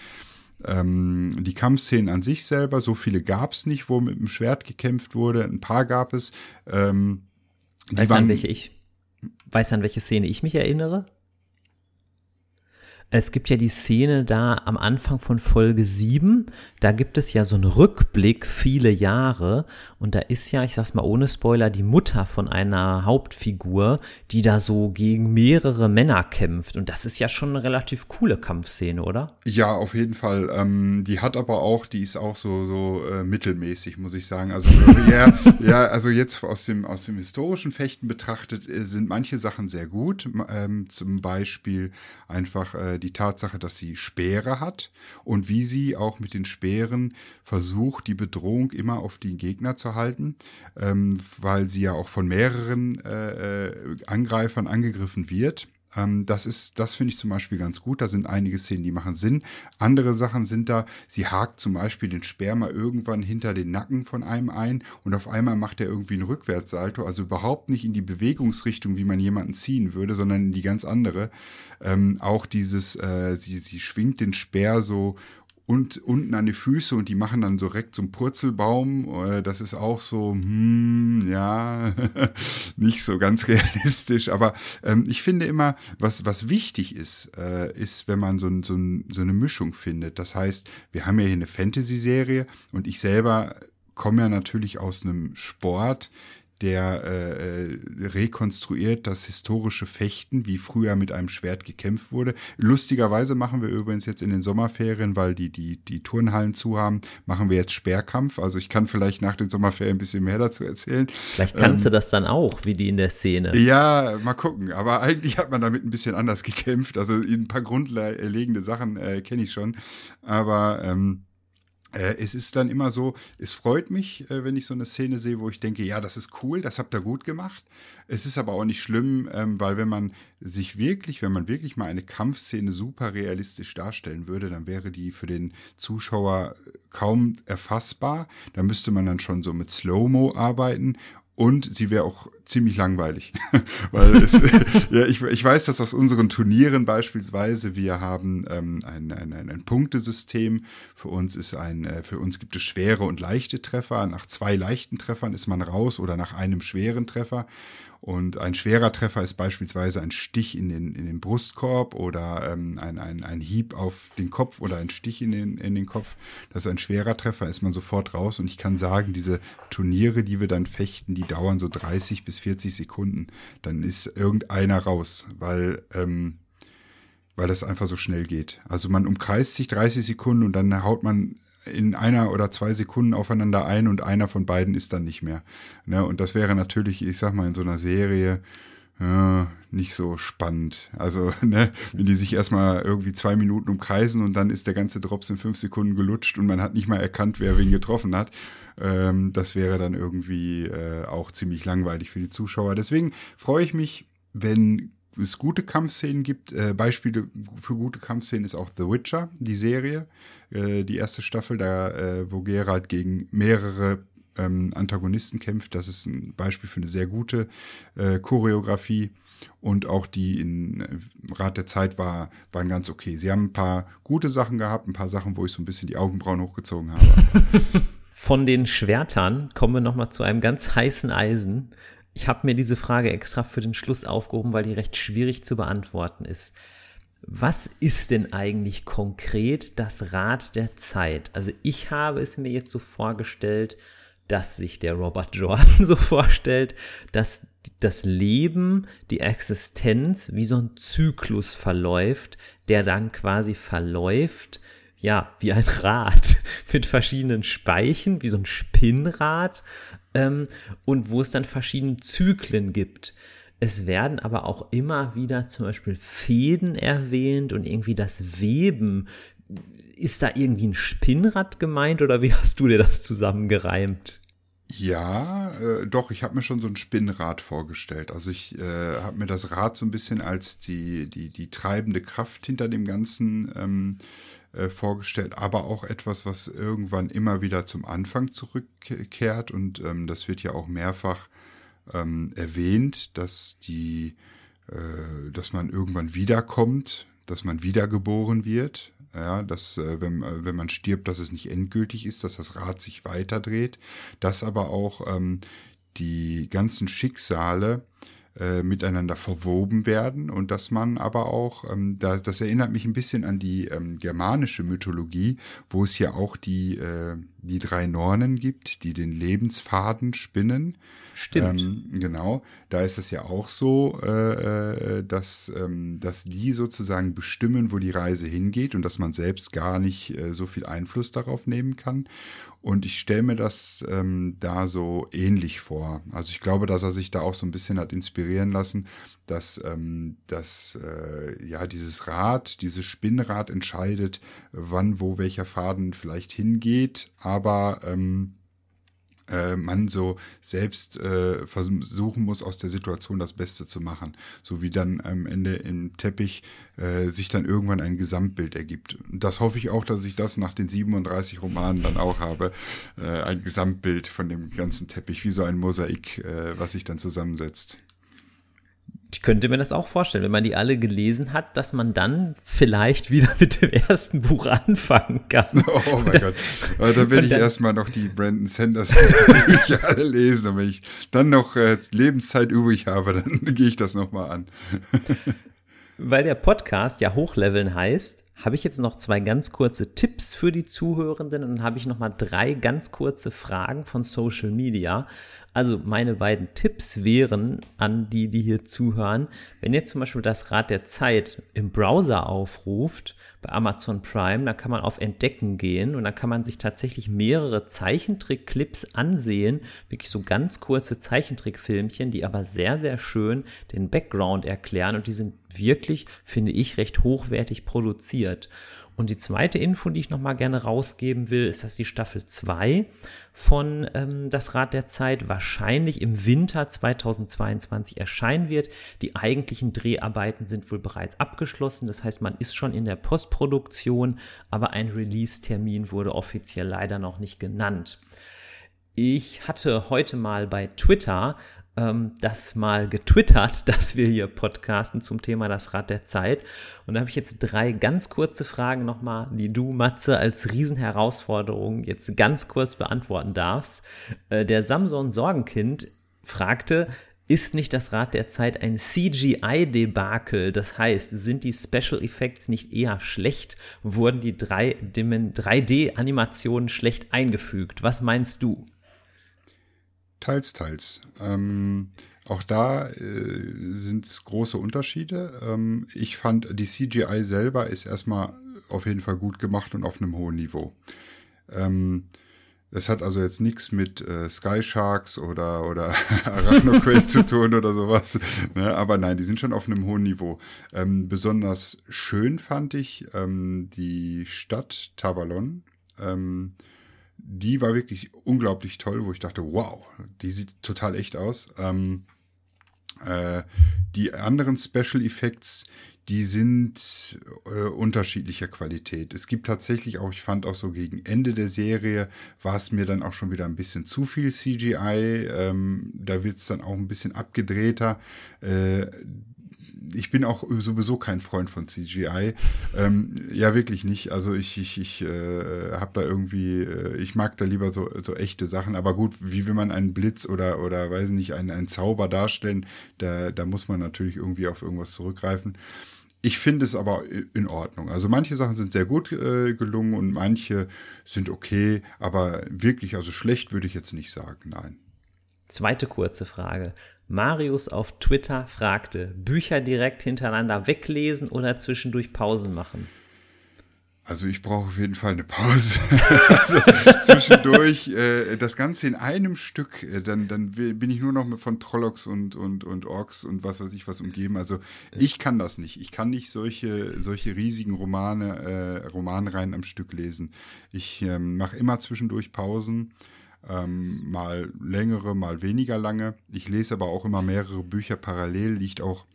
B: ähm, die Kampfszenen an sich selber, so viele gab es nicht, wo mit dem Schwert gekämpft wurde. Ein paar gab es. Ähm,
A: weißt du, an welche ich, weißt an welche Szene ich mich erinnere? Es gibt ja die Szene da am Anfang von Folge 7, da gibt es ja so einen Rückblick viele Jahre und da ist ja, ich sag's mal ohne Spoiler, die Mutter von einer Hauptfigur, die da so gegen mehrere Männer kämpft und das ist ja schon eine relativ coole Kampfszene, oder?
B: Ja, auf jeden Fall. Ähm, die hat aber auch, die ist auch so so äh, mittelmäßig, muss ich sagen. Also ja, ja, also jetzt aus dem aus dem historischen Fechten betrachtet äh, sind manche Sachen sehr gut. Ähm, zum Beispiel einfach äh, die Tatsache, dass sie Speere hat und wie sie auch mit den Speeren versucht, die Bedrohung immer auf den Gegner zu halten, ähm, weil sie ja auch von mehreren äh, äh Angreifern angegriffen wird. Ähm, das ist, das finde ich zum Beispiel ganz gut. Da sind einige Szenen, die machen Sinn. Andere Sachen sind da, sie hakt zum Beispiel den Sperma irgendwann hinter den Nacken von einem ein und auf einmal macht er irgendwie einen Rückwärtssalto, also überhaupt nicht in die Bewegungsrichtung, wie man jemanden ziehen würde, sondern in die ganz andere. Ähm, auch dieses, äh, sie, sie schwingt den Speer so und unten an die Füße und die machen dann so direkt so einen Purzelbaum. Äh, das ist auch so, hm, ja, nicht so ganz realistisch. Aber ähm, ich finde immer, was, was wichtig ist, äh, ist, wenn man so, so, so eine Mischung findet. Das heißt, wir haben ja hier eine Fantasy-Serie und ich selber komme ja natürlich aus einem Sport, der äh, rekonstruiert das historische Fechten, wie früher mit einem Schwert gekämpft wurde. Lustigerweise machen wir übrigens jetzt in den Sommerferien, weil die, die, die Turnhallen zu haben, machen wir jetzt Speerkampf. Also ich kann vielleicht nach den Sommerferien ein bisschen mehr dazu erzählen.
A: Vielleicht kannst ähm, du das dann auch, wie die in der Szene.
B: Ja, mal gucken. Aber eigentlich hat man damit ein bisschen anders gekämpft. Also ein paar grundlegende Sachen äh, kenne ich schon. Aber ähm, äh, es ist dann immer so, es freut mich, äh, wenn ich so eine Szene sehe, wo ich denke, ja, das ist cool, das habt ihr gut gemacht. Es ist aber auch nicht schlimm, ähm, weil wenn man sich wirklich, wenn man wirklich mal eine Kampfszene super realistisch darstellen würde, dann wäre die für den Zuschauer kaum erfassbar. Da müsste man dann schon so mit Slow-Mo arbeiten und sie wäre auch ziemlich langweilig. Weil es, ja, ich, ich weiß, dass aus unseren Turnieren beispielsweise wir haben ähm, ein, ein, ein, ein Punktesystem. Für uns ist ein, äh, für uns gibt es schwere und leichte Treffer. Nach zwei leichten Treffern ist man raus oder nach einem schweren Treffer. Und ein schwerer Treffer ist beispielsweise ein Stich in den, in den Brustkorb oder ähm, ein, ein, ein Hieb auf den Kopf oder ein Stich in den, in den Kopf. Das ist ein schwerer Treffer, ist man sofort raus. Und ich kann sagen, diese Turniere, die wir dann fechten, die dauern so 30 bis 40 Sekunden. Dann ist irgendeiner raus, weil, ähm, weil das einfach so schnell geht. Also man umkreist sich 30 Sekunden und dann haut man in einer oder zwei Sekunden aufeinander ein und einer von beiden ist dann nicht mehr. Ne? Und das wäre natürlich, ich sag mal, in so einer Serie äh, nicht so spannend. Also, ne, wenn die sich erstmal irgendwie zwei Minuten umkreisen und dann ist der ganze Drops in fünf Sekunden gelutscht und man hat nicht mal erkannt, wer wen getroffen hat. Ähm, das wäre dann irgendwie äh, auch ziemlich langweilig für die Zuschauer. Deswegen freue ich mich, wenn es gute Kampfszenen gibt. Äh, Beispiele für gute Kampfszenen ist auch The Witcher, die Serie, äh, die erste Staffel, da äh, wo Geralt gegen mehrere ähm, Antagonisten kämpft. Das ist ein Beispiel für eine sehr gute äh, Choreografie. Und auch die in äh, Rat der Zeit war, waren ganz okay. Sie haben ein paar gute Sachen gehabt, ein paar Sachen, wo ich so ein bisschen die Augenbrauen hochgezogen habe.
A: Von den Schwertern kommen wir nochmal zu einem ganz heißen Eisen. Ich habe mir diese Frage extra für den Schluss aufgehoben, weil die recht schwierig zu beantworten ist. Was ist denn eigentlich konkret das Rad der Zeit? Also ich habe es mir jetzt so vorgestellt, dass sich der Robert Jordan so vorstellt, dass das Leben, die Existenz wie so ein Zyklus verläuft, der dann quasi verläuft, ja, wie ein Rad mit verschiedenen Speichen, wie so ein Spinnrad ähm, und wo es dann verschiedene Zyklen gibt. Es werden aber auch immer wieder zum Beispiel Fäden erwähnt und irgendwie das Weben. Ist da irgendwie ein Spinnrad gemeint oder wie hast du dir das zusammengereimt?
B: Ja, äh, doch, ich habe mir schon so ein Spinnrad vorgestellt. Also ich äh, habe mir das Rad so ein bisschen als die, die, die treibende Kraft hinter dem Ganzen ähm, äh, vorgestellt, aber auch etwas, was irgendwann immer wieder zum Anfang zurückkehrt. Und ähm, das wird ja auch mehrfach ähm, erwähnt, dass die, äh, dass man irgendwann wiederkommt, dass man wiedergeboren wird. Ja, dass äh, wenn, äh, wenn man stirbt, dass es nicht endgültig ist, dass das Rad sich weiterdreht, dass aber auch ähm, die ganzen Schicksale äh, miteinander verwoben werden und dass man aber auch, ähm, da, das erinnert mich ein bisschen an die ähm, germanische Mythologie, wo es ja auch die, äh, die drei Nornen gibt, die den Lebensfaden spinnen.
A: Stimmt.
B: Ähm, genau, da ist es ja auch so, äh, äh, dass, ähm, dass die sozusagen bestimmen, wo die Reise hingeht und dass man selbst gar nicht äh, so viel Einfluss darauf nehmen kann. Und ich stelle mir das ähm, da so ähnlich vor. Also ich glaube, dass er sich da auch so ein bisschen hat inspirieren lassen, dass, ähm, dass äh, ja dieses Rad, dieses Spinnrad entscheidet, wann, wo welcher Faden vielleicht hingeht, aber ähm, äh, man so selbst äh, versuchen muss, aus der Situation das Beste zu machen. So wie dann am Ende im Teppich äh, sich dann irgendwann ein Gesamtbild ergibt. Das hoffe ich auch, dass ich das nach den 37 Romanen dann auch habe. Äh, ein Gesamtbild von dem ganzen Teppich, wie so ein Mosaik, äh, was sich dann zusammensetzt
A: ich könnte mir das auch vorstellen, wenn man die alle gelesen hat, dass man dann vielleicht wieder mit dem ersten Buch anfangen kann.
B: Oh mein Gott. Aber da will ich erstmal noch die Brandon Sanders Bücher alle lesen. Und wenn ich dann noch äh, Lebenszeit übrig habe, dann gehe ich das nochmal an.
A: Weil der Podcast ja Hochleveln heißt, habe ich jetzt noch zwei ganz kurze Tipps für die Zuhörenden und dann habe ich noch mal drei ganz kurze Fragen von Social Media. Also meine beiden Tipps wären an die, die hier zuhören, wenn ihr zum Beispiel das Rad der Zeit im Browser aufruft, bei Amazon Prime, da kann man auf Entdecken gehen und dann kann man sich tatsächlich mehrere Zeichentrick-Clips ansehen, wirklich so ganz kurze Zeichentrickfilmchen, die aber sehr, sehr schön den Background erklären und die sind wirklich, finde ich, recht hochwertig produziert. Und die zweite Info, die ich nochmal gerne rausgeben will, ist, dass die Staffel 2 von ähm, Das Rad der Zeit wahrscheinlich im Winter 2022 erscheinen wird. Die eigentlichen Dreharbeiten sind wohl bereits abgeschlossen. Das heißt, man ist schon in der Postproduktion, aber ein Release-Termin wurde offiziell leider noch nicht genannt. Ich hatte heute mal bei Twitter ähm, das mal getwittert, dass wir hier podcasten zum Thema das Rad der Zeit. Und da habe ich jetzt drei ganz kurze Fragen nochmal, die du, Matze, als Riesenherausforderung jetzt ganz kurz beantworten darfst. Äh, der Samson Sorgenkind fragte, ist nicht das Rad der Zeit ein CGI-Debakel? Das heißt, sind die Special Effects nicht eher schlecht? Wurden die 3D-Animationen schlecht eingefügt? Was meinst du?
B: Teils, teils. Ähm, auch da äh, sind es große Unterschiede. Ähm, ich fand, die CGI selber ist erstmal auf jeden Fall gut gemacht und auf einem hohen Niveau. Ähm, das hat also jetzt nichts mit äh, Sky Sharks oder, oder Arachnoquail zu tun oder sowas. Ne? Aber nein, die sind schon auf einem hohen Niveau. Ähm, besonders schön fand ich ähm, die Stadt Tavalon. Ähm, die war wirklich unglaublich toll, wo ich dachte, wow, die sieht total echt aus. Ähm, äh, die anderen Special Effects, die sind äh, unterschiedlicher Qualität. Es gibt tatsächlich auch, ich fand auch so gegen Ende der Serie, war es mir dann auch schon wieder ein bisschen zu viel CGI. Ähm, da wird es dann auch ein bisschen abgedrehter. Äh, ich bin auch sowieso kein Freund von CGI. Ähm, ja, wirklich nicht. Also ich, ich, ich äh, habe da irgendwie, äh, ich mag da lieber so, so echte Sachen. Aber gut, wie will man einen Blitz oder, oder weiß nicht, einen, einen Zauber darstellen, da, da muss man natürlich irgendwie auf irgendwas zurückgreifen. Ich finde es aber in Ordnung. Also manche Sachen sind sehr gut äh, gelungen und manche sind okay, aber wirklich, also schlecht würde ich jetzt nicht sagen, nein.
A: Zweite kurze Frage. Marius auf Twitter fragte, Bücher direkt hintereinander weglesen oder zwischendurch Pausen machen?
B: Also ich brauche auf jeden Fall eine Pause. also zwischendurch äh, das Ganze in einem Stück, äh, dann, dann bin ich nur noch von Trollocks und, und, und Orks und was weiß ich was umgeben. Also ich kann das nicht. Ich kann nicht solche, solche riesigen Romane, äh, Romanreihen am Stück lesen. Ich ähm, mache immer zwischendurch Pausen ähm, mal längere, mal weniger lange. Ich lese aber auch immer mehrere Bücher parallel, liegt auch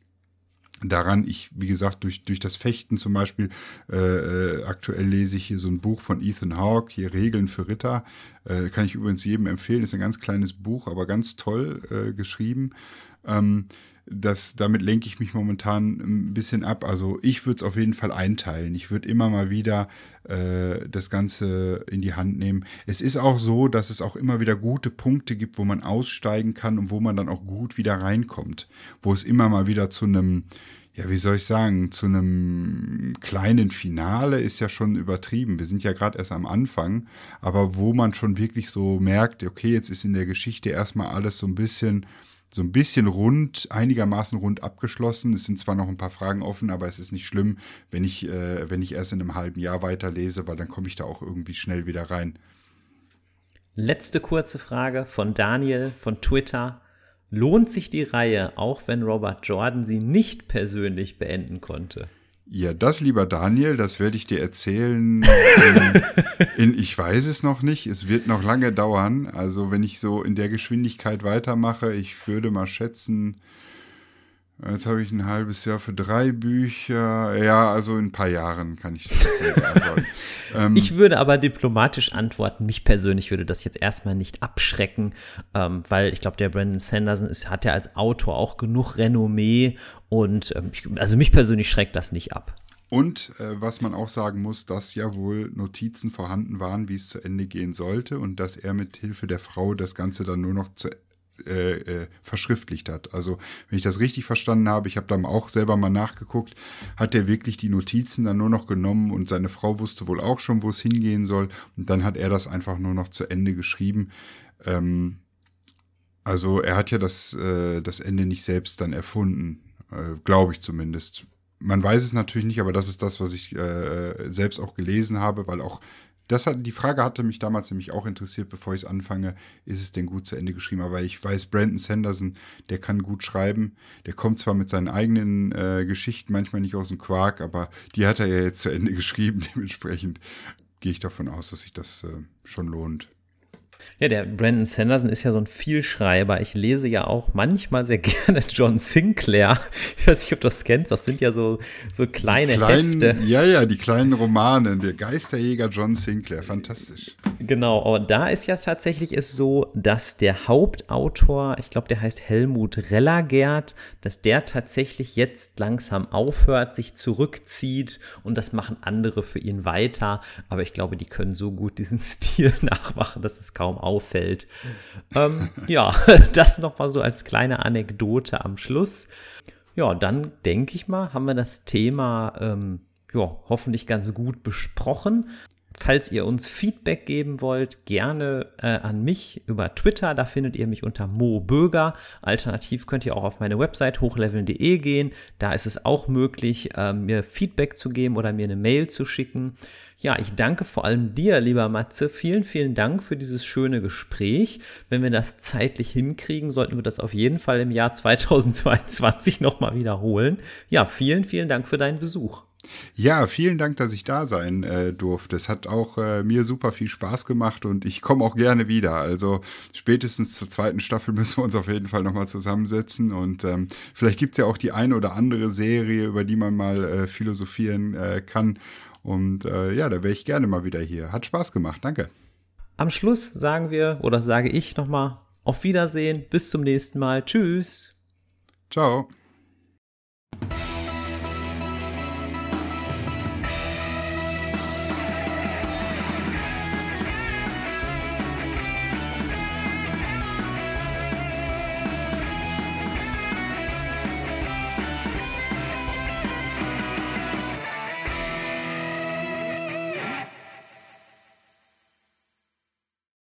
B: daran, ich, wie gesagt, durch, durch das Fechten zum Beispiel, äh, äh, aktuell lese ich hier so ein Buch von Ethan Hawke, hier Regeln für Ritter, äh, kann ich übrigens jedem empfehlen, ist ein ganz kleines Buch, aber ganz toll äh, geschrieben. Ähm, das, damit lenke ich mich momentan ein bisschen ab. Also ich würde es auf jeden Fall einteilen. Ich würde immer mal wieder äh, das Ganze in die Hand nehmen. Es ist auch so, dass es auch immer wieder gute Punkte gibt, wo man aussteigen kann und wo man dann auch gut wieder reinkommt. Wo es immer mal wieder zu einem, ja, wie soll ich sagen, zu einem kleinen Finale ist ja schon übertrieben. Wir sind ja gerade erst am Anfang, aber wo man schon wirklich so merkt, okay, jetzt ist in der Geschichte erstmal alles so ein bisschen so ein bisschen rund, einigermaßen rund abgeschlossen. Es sind zwar noch ein paar Fragen offen, aber es ist nicht schlimm, wenn ich, äh, wenn ich erst in einem halben Jahr weiterlese, weil dann komme ich da auch irgendwie schnell wieder rein.
A: Letzte kurze Frage von Daniel von Twitter. Lohnt sich die Reihe, auch wenn Robert Jordan sie nicht persönlich beenden konnte?
B: Ja, das, lieber Daniel, das werde ich dir erzählen. In, in, ich weiß es noch nicht. Es wird noch lange dauern. Also, wenn ich so in der Geschwindigkeit weitermache, ich würde mal schätzen, Jetzt habe ich ein halbes Jahr für drei Bücher. Ja, also in ein paar Jahren kann ich das beantworten.
A: ähm, ich würde aber diplomatisch antworten. Mich persönlich würde das jetzt erstmal nicht abschrecken, ähm, weil ich glaube, der Brandon Sanderson ist, hat ja als Autor auch genug Renommee und ähm, ich, also mich persönlich schreckt das nicht ab.
B: Und äh, was man auch sagen muss, dass ja wohl Notizen vorhanden waren, wie es zu Ende gehen sollte und dass er mit Hilfe der Frau das Ganze dann nur noch zu äh, äh, verschriftlicht hat. Also wenn ich das richtig verstanden habe, ich habe dann auch selber mal nachgeguckt, hat er wirklich die Notizen dann nur noch genommen und seine Frau wusste wohl auch schon, wo es hingehen soll. Und dann hat er das einfach nur noch zu Ende geschrieben. Ähm, also er hat ja das, äh, das Ende nicht selbst dann erfunden, äh, glaube ich zumindest. Man weiß es natürlich nicht, aber das ist das, was ich äh, selbst auch gelesen habe, weil auch das hat, die Frage hatte mich damals nämlich auch interessiert, bevor ich es anfange, ist es denn gut zu Ende geschrieben? Aber ich weiß, Brandon Sanderson, der kann gut schreiben. Der kommt zwar mit seinen eigenen äh, Geschichten manchmal nicht aus dem Quark, aber die hat er ja jetzt zu Ende geschrieben. Dementsprechend gehe ich davon aus, dass sich das äh, schon lohnt.
A: Ja, der Brandon Sanderson ist ja so ein Vielschreiber. Ich lese ja auch manchmal sehr gerne John Sinclair. Ich weiß nicht, ob du das kennst. Das sind ja so, so kleine
B: kleinen,
A: Hefte.
B: Ja, ja, die kleinen Romane. Der Geisterjäger John Sinclair. Fantastisch.
A: Genau, und da ist ja tatsächlich es so, dass der Hauptautor, ich glaube, der heißt Helmut Rellergert, dass der tatsächlich jetzt langsam aufhört, sich zurückzieht und das machen andere für ihn weiter. Aber ich glaube, die können so gut diesen Stil nachmachen, dass es kaum auffällt. Ähm, ja, das nochmal so als kleine Anekdote am Schluss. Ja, dann denke ich mal, haben wir das Thema ähm, ja, hoffentlich ganz gut besprochen. Falls ihr uns Feedback geben wollt, gerne äh, an mich über Twitter. Da findet ihr mich unter Mo Böger. Alternativ könnt ihr auch auf meine Website hochleveln.de gehen. Da ist es auch möglich, äh, mir Feedback zu geben oder mir eine Mail zu schicken. Ja, ich danke vor allem dir, lieber Matze. Vielen, vielen Dank für dieses schöne Gespräch. Wenn wir das zeitlich hinkriegen, sollten wir das auf jeden Fall im Jahr 2022 nochmal wiederholen. Ja, vielen, vielen Dank für deinen Besuch.
B: Ja, vielen Dank, dass ich da sein äh, durfte. Es hat auch äh, mir super viel Spaß gemacht und ich komme auch gerne wieder. Also spätestens zur zweiten Staffel müssen wir uns auf jeden Fall nochmal zusammensetzen und ähm, vielleicht gibt's ja auch die eine oder andere Serie, über die man mal äh, philosophieren äh, kann. Und äh, ja, da wäre ich gerne mal wieder hier. Hat Spaß gemacht, danke.
A: Am Schluss sagen wir oder sage ich nochmal auf Wiedersehen, bis zum nächsten Mal. Tschüss.
B: Ciao.